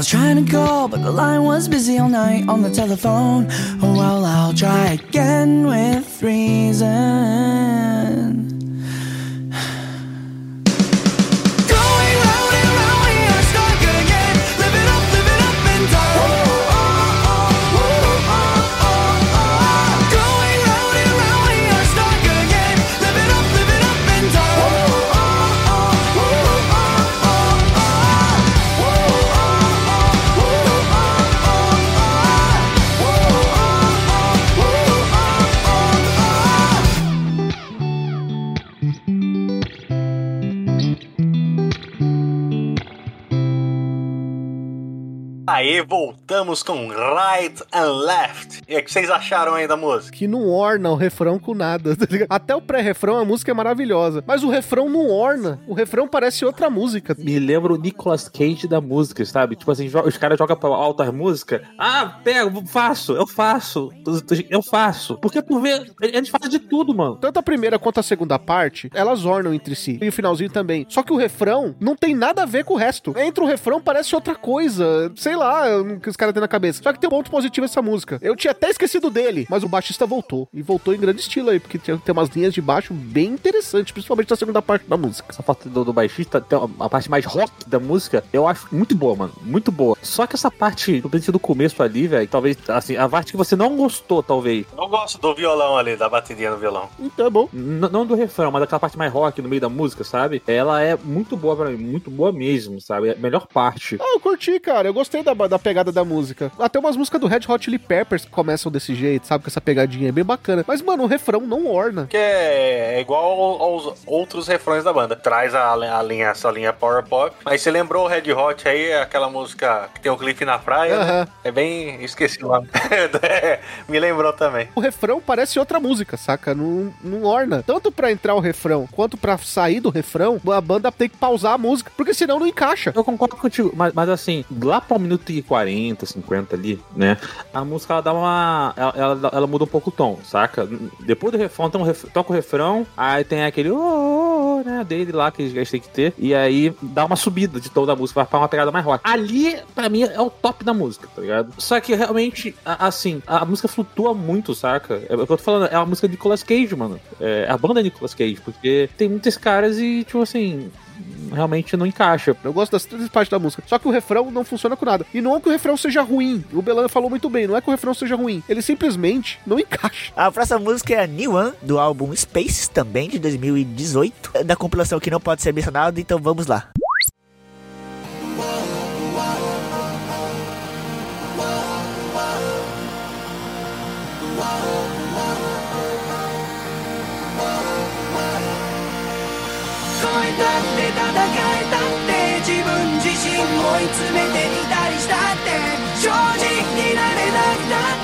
Was trying to call, but the line was busy all night on the telephone. Oh well, I'll try again with reason. Aí voltamos com Right and Left. E aí, o que vocês acharam aí da música? Que não orna o refrão com nada, tá ligado? Até o pré-refrão a música é maravilhosa, mas o refrão não orna. O refrão parece outra música. Me lembra o Nicolas Cage da música, sabe? Tipo assim, os caras jogam pra altas músicas. Ah, pego, faço, eu faço, eu faço. Porque tu vê, eles fazem de tudo, mano. Tanto a primeira quanto a segunda parte, elas ornam entre si. E o finalzinho também. Só que o refrão não tem nada a ver com o resto. Entra o refrão, parece outra coisa. Sei lá, o que os caras têm na cabeça. Só que tem um ponto positivo essa música. Eu tinha até esquecido dele, mas o baixista voltou. E voltou em grande estilo aí, porque tinha, tem umas linhas de baixo bem interessantes, principalmente na segunda parte da música. Essa parte do, do baixista, tem a parte mais rock da música, eu acho muito boa, mano. Muito boa. Só que essa parte, do princípio do começo ali, velho, talvez, assim, a parte que você não gostou, talvez. Eu gosto do violão ali, da batidinha no violão. Então é bom. N- não do refrão, mas daquela parte mais rock no meio da música, sabe? Ela é muito boa pra mim, muito boa mesmo, sabe? É a melhor parte. Ah, eu curti, cara. Eu gostei da, da pegada da música. Até umas músicas do Red Hot Chili Peppers que começam desse jeito, sabe? Com essa pegadinha é bem bacana. Mas, mano, o refrão não orna. Que é igual aos outros refrões da banda. Traz a, a linha, essa linha power pop. Aí você lembrou o Red Hot aí, aquela música que tem o clipe na praia, né? É bem. Esqueci nome. [LAUGHS] É, Me lembrou também. O refrão parece outra música, saca? Não, não orna. Tanto pra entrar o refrão quanto pra sair do refrão, a banda tem que pausar a música, porque senão não encaixa. Eu concordo contigo, mas, mas assim, lá pra um minuto e 40, 50 ali, né? A música ela dá uma. Ela, ela, ela muda um pouco o tom, saca? Depois do refrão, um ref- toca o refrão, aí tem aquele. "Oh, oh, oh", né? Dele lá que eles têm que ter. E aí dá uma subida de tom da música, vai pra uma pegada mais rock. Ali, pra mim, é o top da música, tá ligado? Só que realmente, assim, a música flutua muito, saca? É o que eu tô falando, é uma música de Nicolas Cage, mano. É a banda é Nicolas Cage, porque tem muitos caras e, tipo assim. Realmente não encaixa. Eu gosto das três partes da música. Só que o refrão não funciona com nada. E não é que o refrão seja ruim. O Belan falou muito bem. Não é que o refrão seja ruim. Ele simplesmente não encaixa. A próxima música é a New One, do álbum Space, também de 2018, é da compilação que não pode ser mencionada, então vamos lá. えたって自分自身追い詰めてみたりしたって。正直になれなくなって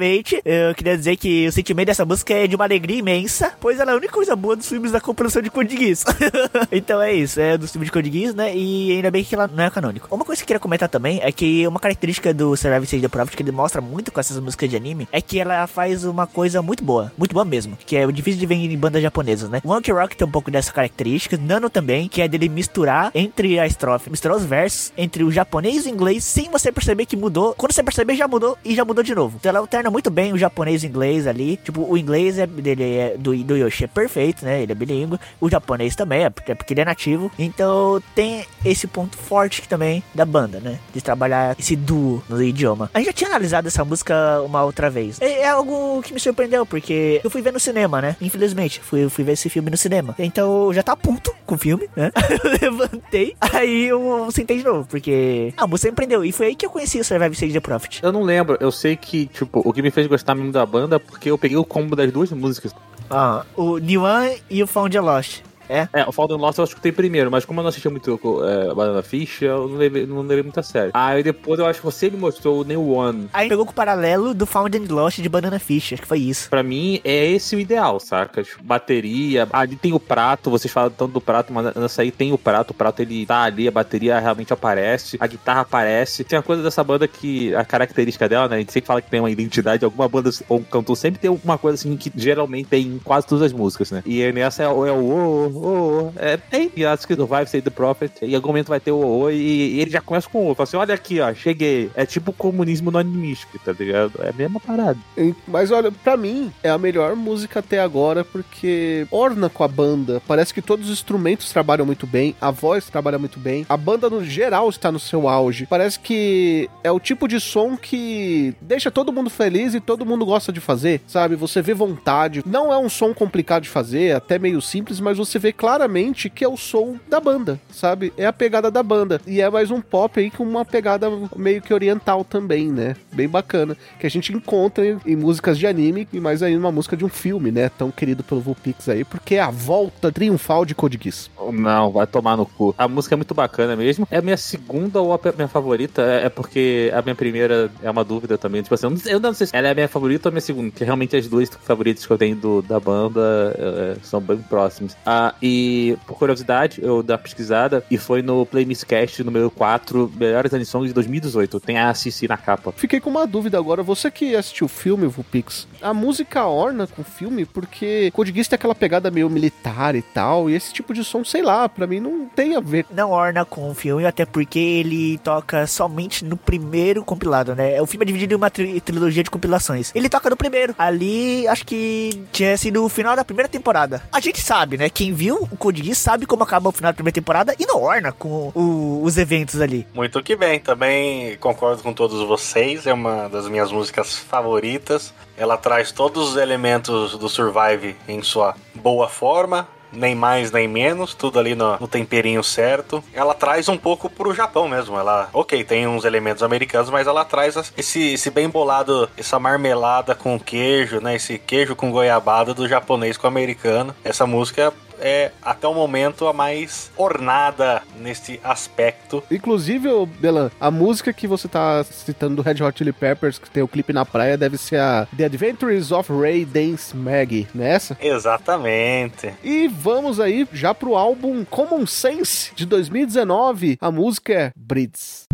Primeiramente, eu queria dizer que o sentimento dessa música é de uma alegria imensa, pois ela é a única coisa boa dos filmes da compilação de Code [LAUGHS] então é isso, é dos filmes de Code né? E ainda bem que ela não é canônico. Uma coisa que eu queria comentar também é que uma característica do Survive Stage the Prophet que ele mostra muito com essas músicas de anime é que ela faz uma coisa muito boa, muito boa mesmo, que é difícil de ver em bandas japonesas, né? Monkey Rock tem um pouco dessa característica, Nano também, que é dele misturar entre a estrofe, misturar os versos entre o japonês e o inglês sem você perceber que mudou. Quando você perceber, já mudou e já mudou de novo. Então ela alterna muito bem o japonês e o inglês ali. Tipo, o inglês é, dele é, do, do Yoshi é perfeito, né? Ele é bilíngue. O japonês também, é porque, é porque ele é nativo. Então tem esse ponto forte também da banda, né? De trabalhar esse duo no idioma. A gente já tinha analisado essa música uma outra vez. É, é algo que me surpreendeu, porque eu fui ver no cinema, né? Infelizmente, fui, fui ver esse filme no cinema. Então já tá puto com o filme, né? [LAUGHS] eu levantei, aí eu sentei de novo, porque a música me prendeu. E foi aí que eu conheci o Survive Stage the Prophet. Eu não lembro, eu sei que, tipo, o que me fez gostar mesmo da banda porque eu peguei o combo das duas músicas. Ah, o New e o Found Lost. É? É, o Fallen Lost eu escutei primeiro, mas como eu não assistia muito é, Banana Fish, eu não levei, não levei muito a sério. Aí depois eu acho que você me mostrou o New One. Aí pegou com o paralelo do Found and Lost de Banana Fish, acho que foi isso. Pra mim, é esse o ideal, saca? Bateria, ali tem o prato, vocês falam tanto do prato, mas nessa aí tem o prato, o prato ele tá ali, a bateria realmente aparece, a guitarra aparece. Tem uma coisa dessa banda que, a característica dela, né, a gente sempre fala que tem uma identidade, alguma banda ou um cantor sempre tem uma coisa assim que geralmente tem em quase todas as músicas, né? E nessa é, o- é o ô, é, tem, acho que no Vive Say the Prophet, e em algum momento vai ter o ô, ô, e, e ele já começa com o ô, fala assim, olha aqui, ó, cheguei. É tipo comunismo no animístico, tá ligado? É a mesma parada. Mas olha, pra mim é a melhor música até agora porque orna com a banda. Parece que todos os instrumentos trabalham muito bem, a voz trabalha muito bem, a banda no geral está no seu auge. Parece que é o tipo de som que deixa todo mundo feliz e todo mundo gosta de fazer, sabe? Você vê vontade. Não é um som complicado de fazer, até meio simples, mas você vê claramente que é o som da banda, sabe? É a pegada da banda. E é mais um pop aí com uma pegada meio que oriental também, né? Bem bacana. Que a gente encontra em, em músicas de anime e mais ainda uma música de um filme, né? Tão querido pelo Vulpix aí, porque é a volta triunfal de Code Geass. Não, vai tomar no cu. A música é muito bacana mesmo. É a minha segunda ou a minha favorita? É é porque a minha primeira é uma dúvida também. Tipo assim, eu não, sei- se ela é a minha favorita ou a minha segunda, que realmente as duas favoritas que eu tenho do- da banda é, são bem próximas. Ah, e por curiosidade, eu dei uma pesquisada e foi no Play Miss Cast número 4, Melhores Animações de 2018. Tem a Cici na capa. Fiquei com uma dúvida agora. Você que assistiu o filme, Vulpix, a música orna com o filme porque Code Geass tem aquela pegada meio militar e tal, e esse tipo de som, sei lá, pra mim não tem a ver. Não orna com o filme, até porque ele toca somente no primeiro compilado, né? O filme é dividido em uma tri- trilogia de compilações. Ele toca no primeiro. Ali, acho que tinha sido o final da primeira temporada. A gente sabe, né? Quem viu o Code Geass sabe como acaba o final da primeira temporada e não orna com o- os eventos ali. Muito que bem, também concordo com todos vocês, é uma das minhas músicas favoritas. Ela traz todos os elementos do Survive em sua boa forma, nem mais nem menos, tudo ali no, no temperinho certo. Ela traz um pouco pro Japão mesmo. Ela, ok, tem uns elementos americanos, mas ela traz esse, esse bem bolado, essa marmelada com queijo, né? Esse queijo com goiabada do japonês com o americano. Essa música é até o momento a mais ornada nesse aspecto. Inclusive, Belan, a música que você tá citando do Red Hot Chili Peppers, que tem o clipe na praia, deve ser a The Adventures of Ray Dance Maggie, nessa? Exatamente. E vamos aí já pro álbum Common Sense de 2019. A música é Brits.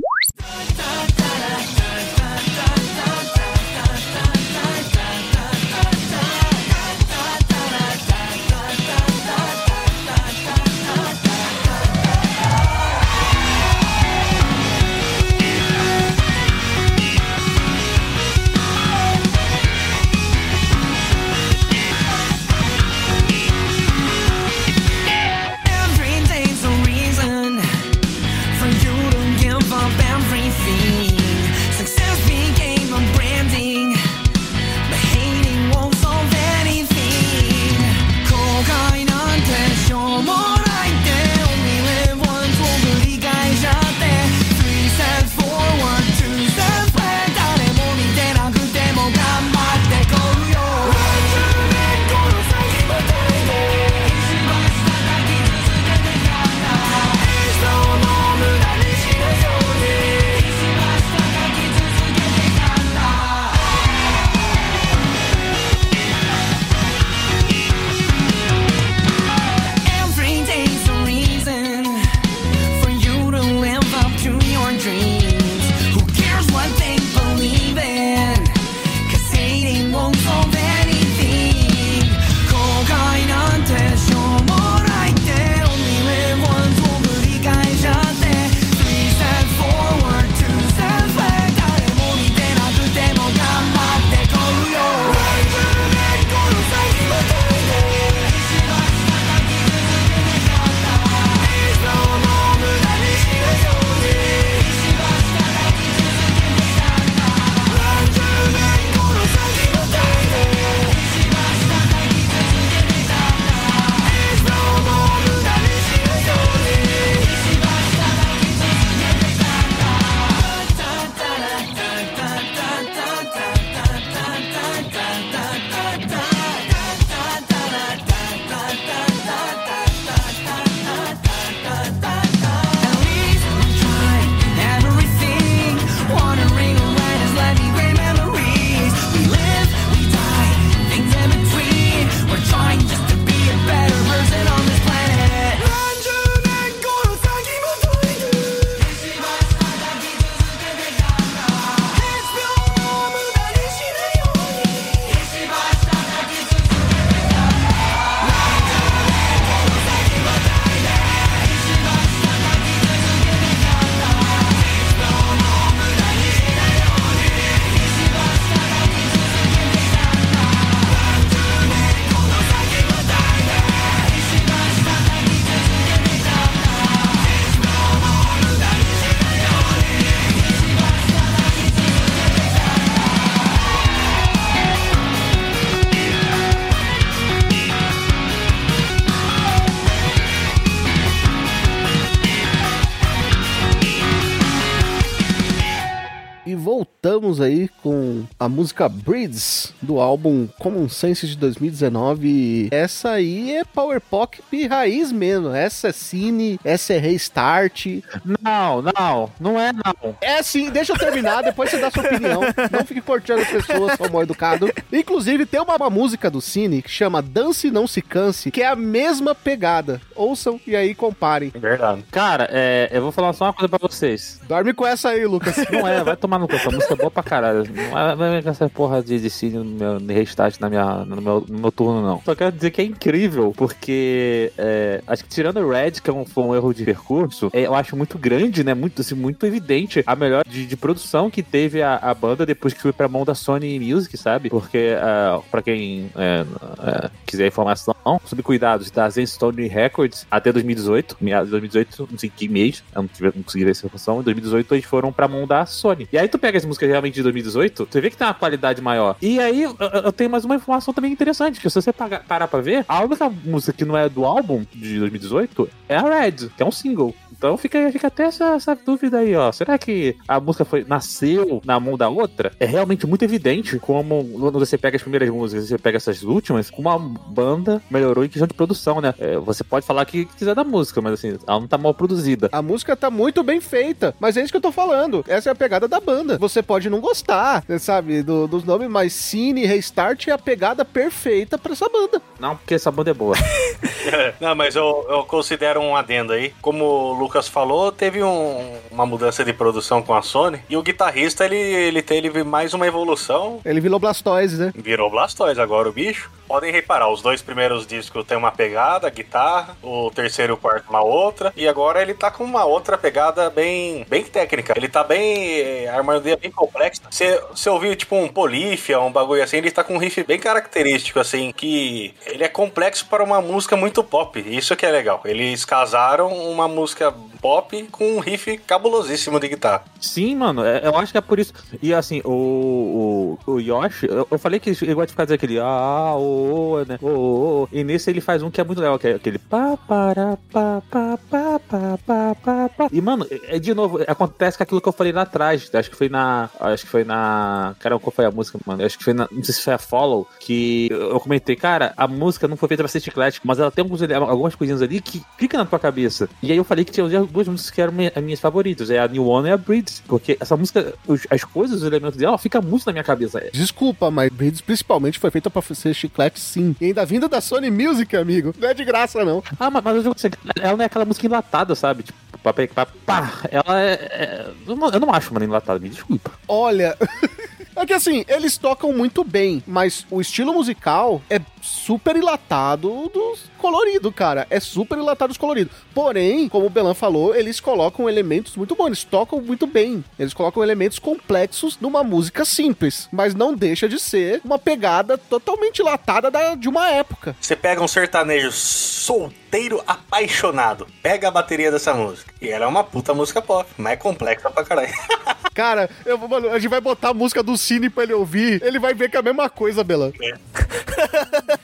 A música Breeds do álbum Common Sense de 2019. Essa aí é Power Pop raiz mesmo. Essa é Cine, essa é Restart. Não, não, não é não. É sim, deixa eu terminar, depois você dá sua opinião. Não fique cortando as pessoas, sou mal educado. Inclusive, tem uma, uma música do Cine que chama Dance Não Se Canse, que é a mesma pegada. Ouçam e aí comparem. Verdade. Cara, é, eu vou falar só uma coisa pra vocês. Dorme com essa aí, Lucas. Não é, vai tomar no cu. Essa música é boa pra caralho. Não é, com essa porra de, de cine no meu de restart na minha, no, meu, no meu turno, não. Só quero dizer que é incrível, porque é, acho que tirando o Red, que é um, foi um erro de percurso, é, eu acho muito grande, né? Muito, assim, muito evidente a melhor de, de produção que teve a, a banda depois que foi pra mão da Sony Music, sabe? Porque, uh, pra quem é, é, quiser informação, sob cuidados da Zenstone Records até 2018, meados de 2018, não sei que mês, eu não, tive, não consegui ver essa informação, em 2018 eles foram pra mão da Sony. E aí tu pega as músicas realmente de 2018, tu vê que tem uma qualidade maior. E aí eu, tenho mais uma informação também interessante, que se você parar pra ver, a única música que não é do álbum de 2018 é a Red, que é um single. Então fica, fica até essa, essa dúvida aí, ó. Será que a música foi, nasceu na mão da outra? É realmente muito evidente como quando você pega as primeiras músicas e você pega essas últimas, como a banda melhorou em questão de produção, né? É, você pode falar o que quiser da música, mas assim, ela não tá mal produzida. A música tá muito bem feita, mas é isso que eu tô falando. Essa é a pegada da banda. Você pode não gostar, você sabe, do- dos nomes, mas Cine Restart é a pegada perfeita pra essa banda. Não, porque essa banda é boa. [LAUGHS] Não, mas eu, eu considero um adendo aí. Como o Lucas falou, teve um- uma mudança de produção com a Sony. E o guitarrista, ele, ele teve mais uma evolução. Ele virou Blastoise, né? Virou Blastoise agora o bicho. Podem reparar, os dois primeiros discos tem uma pegada, guitarra. O terceiro e o quarto uma outra. E agora ele tá com uma outra pegada bem, bem técnica. Ele tá bem... eh, A harmonia bem complexa. Você você ouviu tipo um polífia, um bagulho assim, ele tá com um riff bem característico, assim, que ele é complexo para uma música muito pop. Isso que é legal. Eles casaram uma música problem. Pop com um riff cabulosíssimo de guitarra. Sim, mano, é- eu acho que é por isso. E assim, o, o, o Yoshi, eu, eu falei que ele gosta de ficar dizendo aquele ah, ô, ô, né? Ô, ô, ô. E nesse ele faz um que é muito legal, que é aquele pá, para, pá, pá, pá, pá, pá, pá. E, mano, é de novo, acontece com aquilo que eu falei lá atrás. Acho que foi na. Acho que foi na. Cara, qual foi a música, mano? Acho que foi na. Não sei se foi a Follow, que eu comentei, cara, a música não foi feita pra ser chiclete, mas ela tem alguns, algumas coisinhas ali que fica na tua cabeça. E aí eu falei que tinha duas músicas que eram minha- as minhas favoritas, é a New One e a Breeds, porque essa música, as coisas, os elementos dela, fica muito na minha cabeça. É, Desculpa, mas Breeds principalmente foi feita pra ser chiclete, sim. E ainda vinda da Sony Music, amigo. Não é de graça, não. Ah, mas, mas eu digo assim, ela não é aquela música enlatada, sabe? Tipo, pá, pá, pá. Ela é. é- eu, não, eu não acho, mano, enlatada, me desculpa. Olha. [LAUGHS] É que assim, eles tocam muito bem, mas o estilo musical é super ilatado dos colorido, cara. É super ilatado dos colorido. Porém, como o Belan falou, eles colocam elementos muito bons, eles tocam muito bem. Eles colocam elementos complexos numa música simples, mas não deixa de ser uma pegada totalmente latada da- de uma época. Você pega um sertanejo solteiro apaixonado, pega a bateria dessa música. E ela é uma puta música pop, mas é complexa pra caralho. [LAUGHS] Cara, eu, mano, a gente vai botar a música do Cine pra ele ouvir, ele vai ver que é a mesma coisa, Belan. [LAUGHS]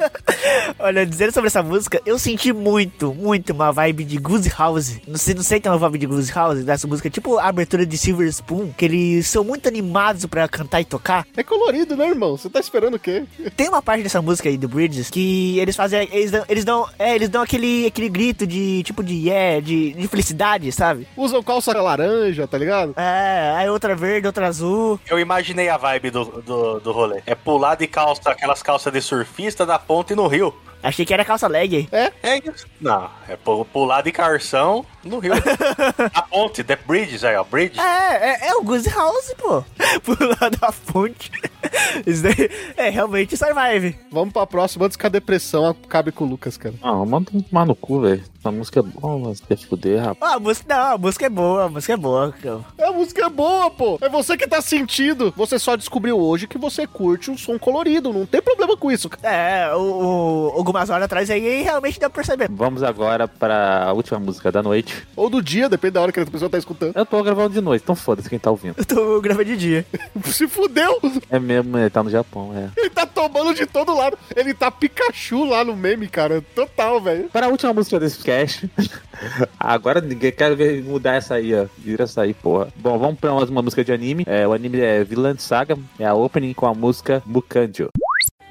[LAUGHS] Olha, dizendo sobre essa música, eu senti muito, muito uma vibe de Goose House. Não sei, não sei se tem uma vibe de Goose House dessa música, tipo a abertura de Silver Spoon, que eles são muito animados pra cantar e tocar. É colorido, né, irmão? Você tá esperando o quê? Tem uma parte dessa música aí do Bridges que eles fazem, eles dão, eles dão, é, eles dão aquele, aquele grito de tipo de yeah, de, de felicidade, sabe? Usam calça laranja, tá ligado? É, aí outra verde, outra azul. Eu imaginei a vibe do, do, do rolê. É pular de calça, aquelas calças de surfista da ponte no rio. Achei que era calça leg. É isso. Não, é pu- pular de carção no rio. [LAUGHS] a ponte, The Bridges aí, ó. Bridge. É, é, é o Goose House, pô. [LAUGHS] Pular da fonte. Isso daí é realmente Survive. Vamos pra próxima antes que a depressão cabe com o Lucas, cara. Ah, manda um tomar no cu, velho. A música é boa, mas quer fuder, rapaz. Ah, a música, não, a música é boa, a música é boa. cara. A música é boa, pô. É você que tá sentindo. Você só descobriu hoje que você curte um som colorido. Não tem problema com isso, cara. É, o, o, algumas horas atrás aí realmente dá pra perceber. Vamos agora pra última música da noite. Ou do dia, depende da hora que a pessoa tá escutando. Eu tô gravando de noite, então foda-se quem tá ouvindo. Eu tô gravando de dia. [LAUGHS] Se fudeu. É mesmo, ele tá no Japão, é. Ele tá tomando de todo lado. Ele tá Pikachu lá no meme, cara. Total, velho. Para a última música desse Cash. Agora ninguém quer ver mudar essa aí, ó. Vira essa aí, porra. Bom, vamos pra mais uma música de anime. É, o anime é Villain Saga. É a opening com a música Mukanjo.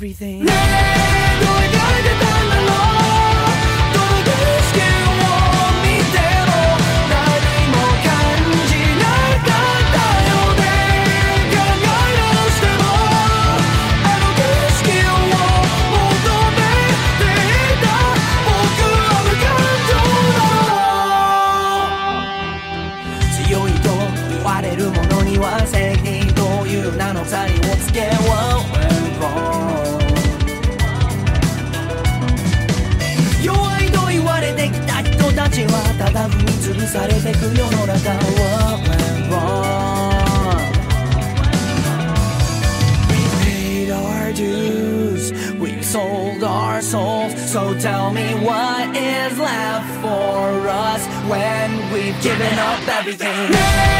everything されてく世の中 What went wrong We paid our dues We sold our souls So tell me what is left for us When we've given up everything ね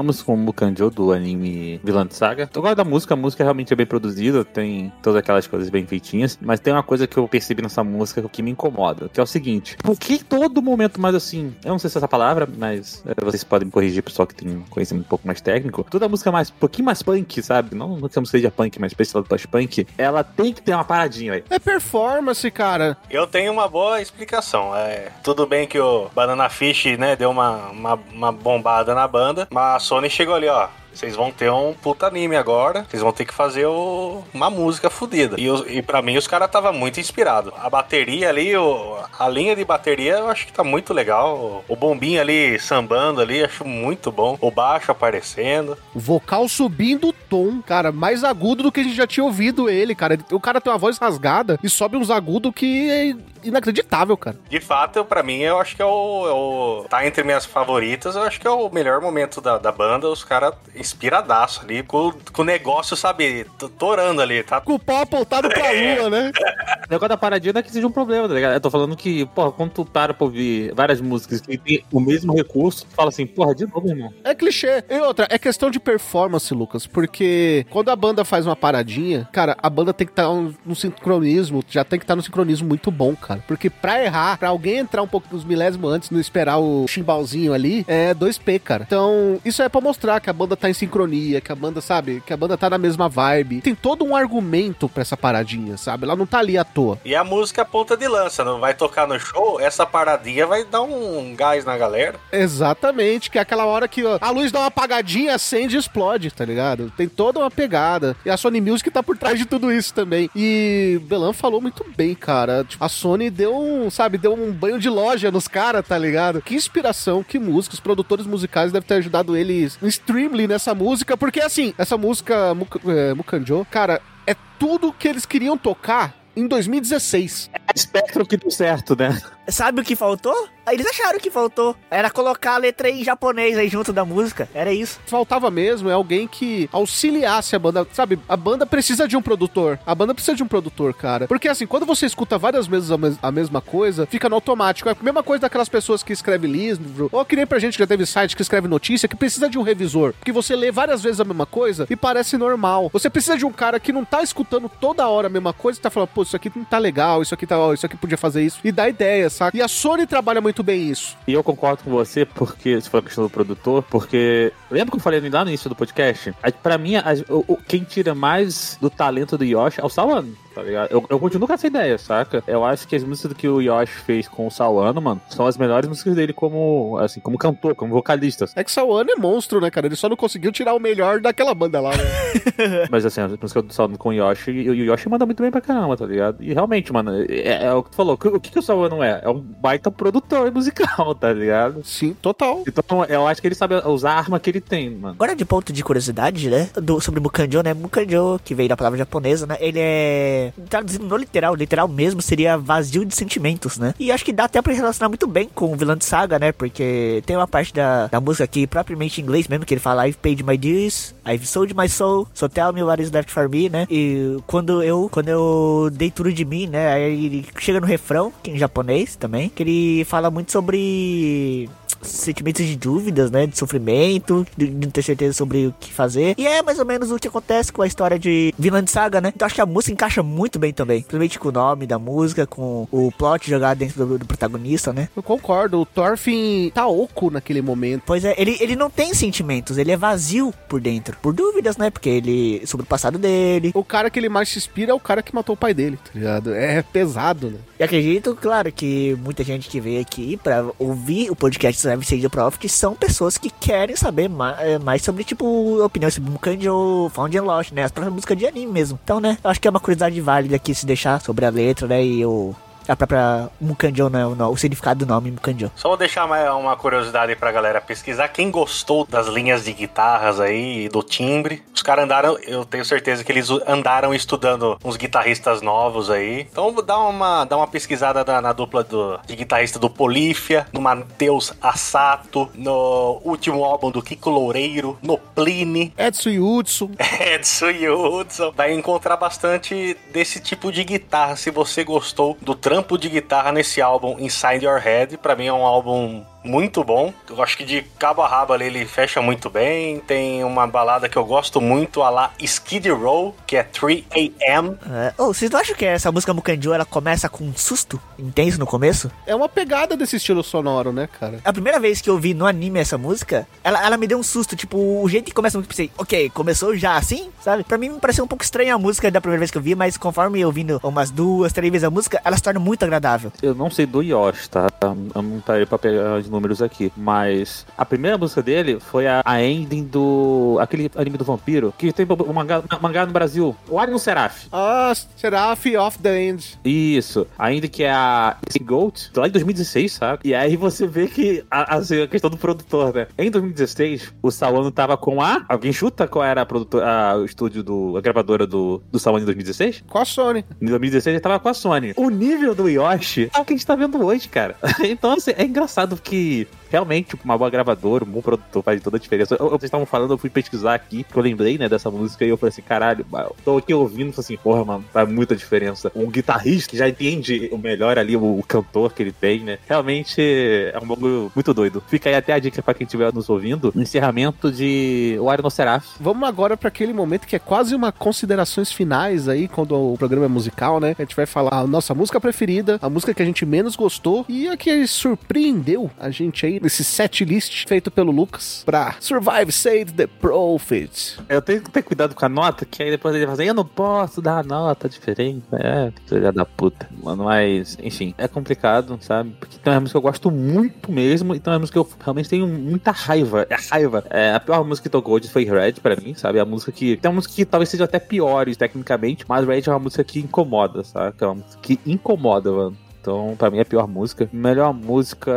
Voltamos com o Mukanjo do anime Villain Saga. Eu gosto da música, a música realmente é bem produzida, tem todas aquelas coisas bem feitinhas, mas tem uma coisa que eu percebi nessa música que me incomoda, que é o seguinte: por que todo momento mais assim, eu não sei se é essa palavra, mas é, vocês podem me corrigir, pessoal que tem um conhecimento um pouco mais técnico, toda música mais, um pouquinho mais punk, sabe? Não, não que a música seja punk, mas especial do post-punk, ela tem que ter uma paradinha aí. É performance, cara. Eu tenho uma boa explicação. É, tudo bem que o Banana Fish, né, deu uma, uma, uma bombada na banda, mas Sony chegou ali, ó. Vocês vão ter um puta anime agora. Vocês vão ter que fazer o- uma música fodida. E, os- e para mim os caras tava muito inspirado. A bateria ali, o- a linha de bateria eu acho que tá muito legal. O, bombinho ali sambando ali, acho muito bom. O baixo aparecendo. O vocal subindo o tom, cara, mais agudo do que a gente já tinha ouvido ele, cara. O cara tem uma voz rasgada e sobe uns agudos que é inacreditável, cara. De fato, pra mim, eu acho que é o, é o- Tá entre minhas favoritas, eu acho que é o melhor momento da, da banda. Os caras inspiradaço ali, com, com o negócio, sabe, torando ali, tá? Com o pau apontado pra lua, né? [LAUGHS] O negócio da paradinha não é que seja um problema, tá ligado? Eu tô falando que, porra, quando tu para pra ouvir várias músicas que tem o mesmo recurso, tu fala assim, porra, de novo, irmão. É clichê. E outra, é questão de performance, Lucas, porque quando a banda faz uma paradinha, cara, a banda tem que estar no sincronismo, já tem que estar no sincronismo muito bom, cara. Porque pra errar, pra alguém entrar um pouco nos milésimos antes, não esperar o chimbalzinho ali, é 2P, cara. Então, isso é pra mostrar que a banda tá em sincronia, que a banda, sabe, que a banda tá na mesma vibe. Tem todo um argumento pra essa paradinha, sabe? Ela não tá ali à toa. E a música é a ponta de lança, não vai tocar no show, essa paradinha vai dar um gás na galera. Exatamente, que é aquela hora que ó, a luz dá uma apagadinha, acende e explode, tá ligado? Tem toda uma pegada. E a Sony Music tá por trás de tudo isso também. E Belan falou muito bem, cara. Tipo, a Sony deu um, sabe, deu um banho de loja nos caras, tá ligado? Que inspiração, que música. Os produtores musicais devem ter ajudado eles no Streamly nessa música, porque assim, essa música Muk é, Mukanjo, cara, é tudo que eles queriam tocar em 2016. Spectrum que deu certo, né? Sabe o que faltou? Eles acharam que faltou. Era colocar a letra em japonês aí junto da música. Era isso. Faltava mesmo é alguém que auxiliasse a banda. Sabe, a banda precisa de um produtor. A banda precisa de um produtor, cara. Porque assim, quando você escuta várias vezes a, mes- a mesma coisa, fica no automático. É a mesma coisa daquelas pessoas que escrevem livro, ou que nem pra gente que já teve site que escreve notícia, que precisa de um revisor. Porque você lê várias vezes a mesma coisa e parece normal. Você precisa de um cara que não tá escutando toda hora a mesma coisa e tá falando, pô, isso aqui não tá legal, isso aqui tá, ó, isso aqui podia fazer isso. E dá ideia, saca? E a Sony trabalha muito bem isso. E eu concordo com você, porque se for a questão do produtor, porque. Lembra que eu falei lá no início do podcast? A- Pra mim, as- o- o- quem tira mais do talento do Yoshi é o Sawano, tá ligado? Eu, eu continuo com essa ideia, saca? Eu acho que as músicas que o Yoshi fez com o Sawano, mano, são as melhores músicas dele como, assim, como cantor, como vocalista. É que Sawano é monstro, né, cara? Ele só não conseguiu tirar o melhor daquela banda lá, né? [LAUGHS] Mas assim, a música do Sawano com o Yoshi, e o Yoshi manda muito bem pra caramba, tá ligado? E realmente, mano, é, é o que tu falou. O que, que o Sawano é? É um baita produtor musical, [LAUGHS] tá ligado? Sim, total. Então, eu acho que ele sabe usar a arma que ele tem, mano. Agora, de ponto de curiosidade, né? Do, sobre Mukanjo, né? Mukanjo, que veio da palavra japonesa, né? Ele é. Traduzindo no literal, literal mesmo, seria vazio de sentimentos, né? E acho que dá até pra relacionar muito bem com o vilão de saga, né? Porque tem uma parte da, da música aqui, propriamente em inglês mesmo, que ele fala: I've paid my dues, I've sold my soul, so tell me what is left for me, né? E quando eu, quando eu dei tudo de mim, né? Aí ele chega no refrão, que é em japonês também, que ele fala muito sobre sentimentos de dúvidas, né? De sofrimento, de de não ter certeza sobre o que fazer. E é mais ou menos o que acontece com a história de Vilã de Saga, né? Então acho que a música encaixa muito bem também. Principalmente com o nome da música, com o plot jogado dentro do, do protagonista, né? Eu concordo. O Thorfinn tá oco naquele momento. Pois é, ele, ele não tem sentimentos, ele é vazio por dentro. Por dúvidas, né? Porque ele. sobre o passado dele. O cara que ele mais se inspira é o cara que matou o pai dele, tá ligado? É pesado, né? E acredito, claro, que muita gente que veio aqui pra ouvir o podcast Survive Stage Profit são pessoas que querem saber ma- eh, mais sobre, tipo, opiniões sobre Mukanjo, Found and Lost, né? As próprias músicas de anime mesmo. Então, né? Acho que é uma curiosidade válida aqui se deixar sobre a letra, né? E o. A própria Mukanjo, né? O, o significado do nome Mukanjo. Só vou deixar mais uma curiosidade aí pra galera pesquisar. Quem gostou das linhas de guitarras aí e do timbre, os caras andaram, eu tenho certeza que eles andaram estudando uns guitarristas novos aí. Então dá uma, dá uma pesquisada na, na dupla do, de guitarrista do Polífia, no Matheus Assato, no último álbum do Kiko Loureiro, no Pliny, [LAUGHS] Edson Yutsu. Edson e Hudson. Vai encontrar bastante desse tipo de guitarra. Se você gostou do trampo de guitarra nesse álbum Inside Your Head, pra mim é um álbum muito bom. Eu acho que de cabo a rabo ali ele fecha muito bem. Tem uma balada que eu gosto muito, a lá Skid Row, que é 3 AM. É. Oh, vocês não acham que essa música Mukanjo ela começa com um susto intenso no começo? É uma pegada desse estilo sonoro, né, cara? A primeira vez que eu vi no anime essa música, ela, ela me deu um susto. Tipo, o jeito que começa, eu pensei, ok, começou já assim, sabe? Pra mim me pareceu um pouco estranha a música da primeira vez que eu vi, mas conforme eu vindo umas duas, três vezes a música, ela se torna muito agradável. Eu não sei do Yoshi, tá? Eu não tá aí pra pegar números aqui. Mas a primeira música dele foi a, a ending do. aquele anime do vampiro. Que tem um mangá, mangá no Brasil. O Arion Seraph. Ah, Seraph of the End. Isso. Ainda que é a Esse Goat, lá em 2016, sabe? E aí você vê que a, assim, a questão do produtor, né? Em 2016, o Sawano tava com a. Alguém chuta qual era a produtora, a- o estúdio do. a gravadora do, do Sawano em 2016? Com a Sony. Em 2016 ele tava com a Sony. O nível do Yoshi é o que a gente tá vendo hoje, cara. [LAUGHS] Então, assim, é engraçado que realmente uma boa gravadora, um bom produtor faz toda a diferença. Eu- Vocês estavam falando, eu fui pesquisar aqui, que eu lembrei, né, dessa música, e eu falei assim, caralho, eu tô aqui ouvindo, falei assim, porra, mano, faz muita diferença. Um guitarrista que já entende o melhor ali, o, o cantor que ele tem, né? Realmente é um bagulho muito doido. Fica aí até a dica pra quem estiver nos ouvindo, encerramento de O Seraph. Vamos agora pra aquele momento que é quase uma considerações finais aí, quando o programa é musical, né? A gente vai falar a nossa música preferida, a música que a gente menos gostou e a que surpreendeu a gente aí nesse set list feito pelo Lucas pra Survive Save the Prophet. Eu tenho que ter cuidado com a nota, que aí depois ele vai fazer, eu não posso dar a nota diferente. É, filha da puta. Mano, mas, enfim, é complicado, sabe? Porque tem uma música que eu gosto muito mesmo, e tem uma música que eu realmente tenho muita raiva. É raiva. É, a pior música que tocou foi Red pra mim, sabe? A música que. Tem uma música que talvez seja até piores tecnicamente, mas Red é uma música que incomoda, sabe? É uma música que incomoda, mano. Então, pra mim é a pior música. Melhor música,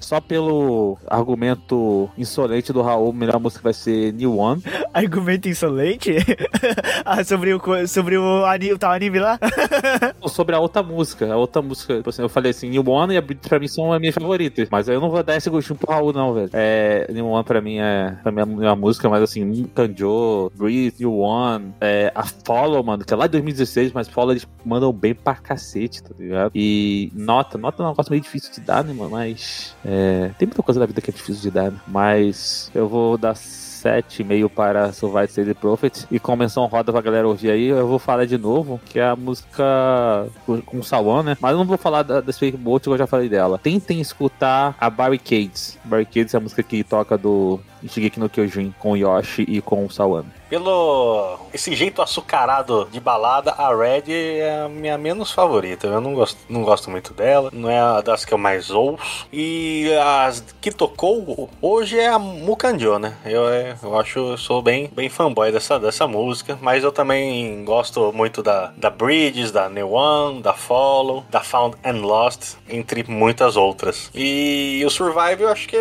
só pelo argumento insolente do Raul, melhor música vai ser New One. [LAUGHS] Argumento insolente? [LAUGHS] ah, sobre o, sobre o, ani- o tal anime lá? [LAUGHS] Sobre a outra música, a outra música, tipo assim, eu falei assim, New One e a Beat pra mim são as minhas favoritas, mas eu não vou dar esse gostinho pro Raul não, velho. É, New One pra mim é, pra mim é a minha música, mas assim, Kanjo, Breathe, New One, é, a Follow, mano, que é lá de 2016, mas Follow eles mandam bem pra cacete, tá ligado? E Nota, Nota é um negócio meio difícil de dar, né, mano, mas é, tem muita coisa da vida que é difícil de dar, né? mas eu vou dar 7,5 para Survive Save the Prophet. E com menção roda pra galera ouvir aí, eu vou falar de novo, que é a música com- o Sawan, né? Mas eu não vou falar da, da Boat, que eu já falei dela. Tentem escutar a Barricades. Barricades é a música que toca do Shigeki no Kyojin com o Yoshi e com o Sawan. Pelo esse jeito açucarado de balada, a Red é a minha menos favorita. Eu não gosto, não gosto muito dela, não é a das que eu mais ouço. E as que tocou hoje é a Mukanjo, né? Eu, é, eu acho, eu sou bem, bem fanboy dessa, dessa música, mas eu também gosto muito da, da Bridges, da New One, da Follow, da Found and Lost, entre muitas outras. E o Survive, eu acho que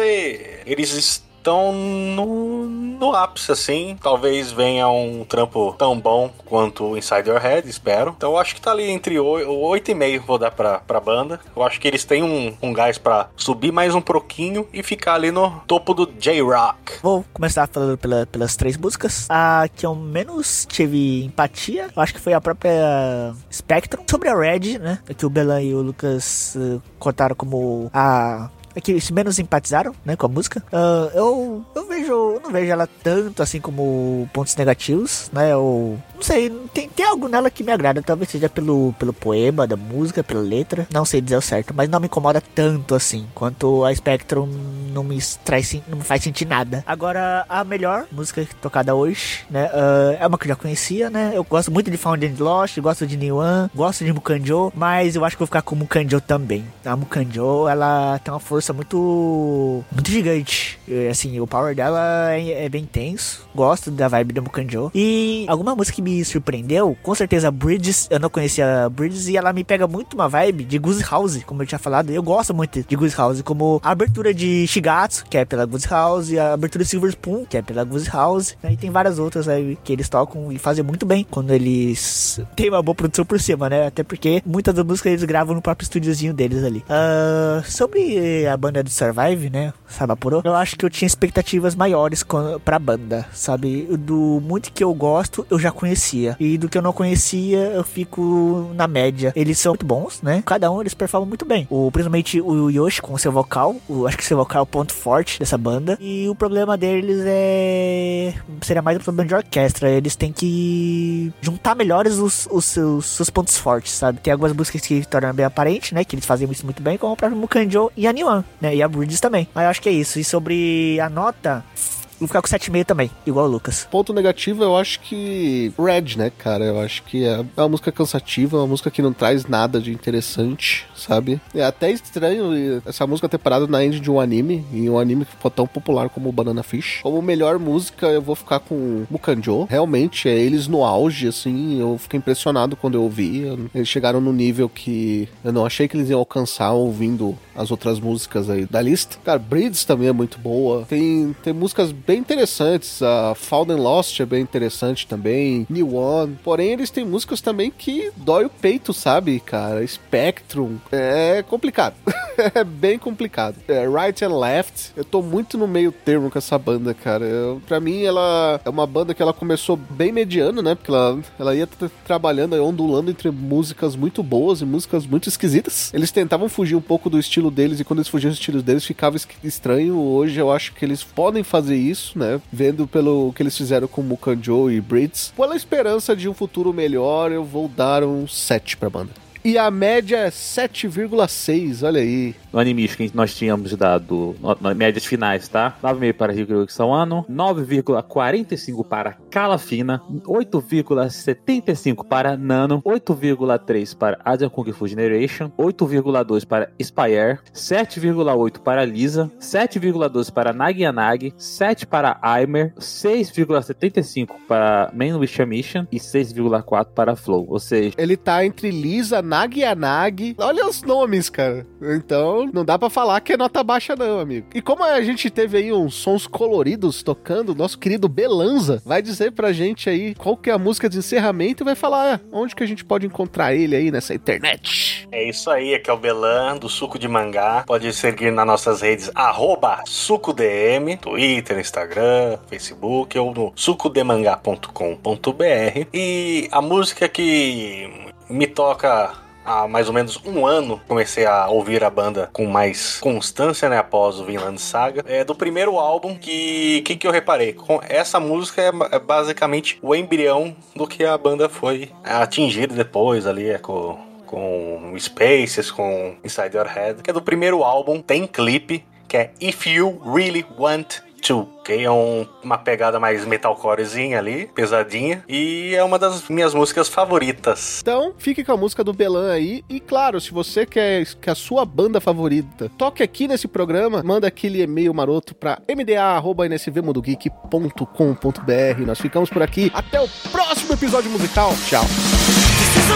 eles estão no, no ápice, assim. Talvez venha um trampo tão bom quanto o Inside Your Head, espero. Então eu acho que tá ali entre 8,5 vou dar pra, pra banda. Eu acho que eles têm um, um gás pra subir mais um pouquinho e ficar ali no topo do J-Rock. Vou começar falando pela- pelas três músicas. A que eu menos tive empatia, eu acho que foi a própria Spectrum. Sobre a Red, né? Que o Belan e o Lucas eh, contaram como a. É que menos empatizaram, né, com a música. Ah, eu, eu vejo, eu não vejo ela tanto assim como pontos negativos, né? Eu não sei, tem, tem algo nela que me agrada. Talvez seja pelo, pelo poema da música, pela letra. Não sei dizer o certo, mas não me incomoda tanto assim quanto a Spectrum não me traz, não me faz sentir nada. Agora, a melhor música tocada hoje, né? ah, é uma que eu já conhecia, né? Eu gosto muito de Found and Lost, gosto de Niwan, gosto de Mukanjo, mas eu acho que vou ficar com Mukanjo também. A Mukanjo, ela tem uma força muito muito gigante. E, assim, o power dela é, é bem tenso. Gosto da vibe da Mukanjo. E alguma música que me surpreendeu, com certeza Bridges, eu não conhecia Bridges e ela me pega muito uma vibe de Goose House, como eu tinha falado. Eu gosto muito de Goose House, como a abertura de Shigatsu, que é pela Goose House, e a abertura de Silver Spoon, que é pela Goose House, né? e tem várias outras aí que eles tocam e fazem muito bem quando eles têm uma boa produção por cima, né? Até porque muitas das músicas eles gravam no próprio estúdiozinho deles ali. Ah, sobre a banda do Survive, né? Sabapuro, eu acho que eu tinha expectativas maiores pra banda, sabe? Do muito que eu gosto, eu já conhecia. E do que eu não conhecia, eu fico na média. Eles são muito bons, né? Cada um eles performam muito bem. O, principalmente o Yoshi com seu vocal. O, acho que seu vocal é o ponto forte dessa banda. E o problema deles é. Seria mais um problema de orquestra. Eles têm que juntar melhores os, os seus, seus pontos fortes, sabe? Tem algumas músicas que tornam bem aparente, né? Que eles fazem isso muito bem, como o próprio Mukanjo e a Niwan, né? E a Bridges também. Mas eu acho que é isso. E sobre a nota. Vou ficar com 7,5 também, igual o Lucas. Ponto negativo, eu acho que. Red, né, cara? Eu acho que é é uma música cansativa, é uma música que não traz nada de interessante, sabe? É até estranho essa música ter parado na end de um anime, e um anime que ficou tão popular como Banana Fish. Como melhor música, eu vou ficar com Mukanjo. Realmente, é eles no auge, assim. Eu fiquei impressionado quando eu ouvi. Eles chegaram no nível que eu não achei que eles iam alcançar ouvindo as outras músicas aí da lista. Cara, Breeds também é muito boa. Tem, tem músicas bem interessantes. A and Lost é bem interessante também. New One. Porém, eles têm músicas também que dói o peito, sabe, cara? Spectrum. É complicado. [LAUGHS] é bem complicado. É, right and Left. Eu tô muito no meio termo com essa banda, cara. Eu, pra mim, ela é uma banda que ela começou bem mediano, né? Porque ela, ela ia tra- trabalhando, ondulando entre músicas muito boas e músicas muito esquisitas. Eles tentavam fugir um pouco do estilo deles e quando eles fugiam do estilo deles ficava estranho. Hoje eu acho que eles podem fazer isso, né? Vendo pelo que eles fizeram com Mukanjo e Brits. Pela esperança de um futuro melhor, eu vou dar um 7 pra banda. E a média é 7,6, olha aí. No Animation nós tínhamos dado médias finais, tá? 9,5 para Higuro Sawano, 9,45 para Calafina, 8,75 para Nano, 8,3 para Asian Kung Fu Generation, 8,2 para Spire, 7,8 para Lisa, 7,12 para Nagianagi, 7 para Aimer, 6,75 para Main Wish Mission e 6,4 para Flow. Ou seja, Ele tá entre Lisa, Nag Anag. Olha os nomes, cara. Então, não dá pra falar que é nota baixa, não, amigo. E como a gente teve aí uns sons coloridos tocando, nosso querido Belanza vai dizer pra gente aí qual que é a música de encerramento e vai falar onde que a gente pode encontrar ele aí nessa internet. É isso aí, aqui é o Belan, do Suco de Mangá. Pode seguir nas nossas redes, arroba SucoDM, Twitter, Instagram, Facebook, ou no sucodemangá.com.br. E a música que me toca há mais ou menos um ano, comecei a ouvir a banda com mais constância, né, após o Vinland Saga, é do primeiro álbum que que, que eu reparei? Com essa música é, é basicamente o embrião do que a banda foi atingida depois ali, é com com Spaces, com Inside Your Head, que é do primeiro álbum, tem clipe, que é If You Really Want To, que é um- uma pegada mais metalcorezinha ali, pesadinha, e é uma das minhas músicas favoritas. Então, fique com a música do Belan aí. E claro, se você quer que a sua banda favorita toque aqui nesse programa, manda aquele e-mail maroto pra mda.nsvmudogeek.com.br. Nós ficamos por aqui. Até o próximo episódio musical. Tchau. This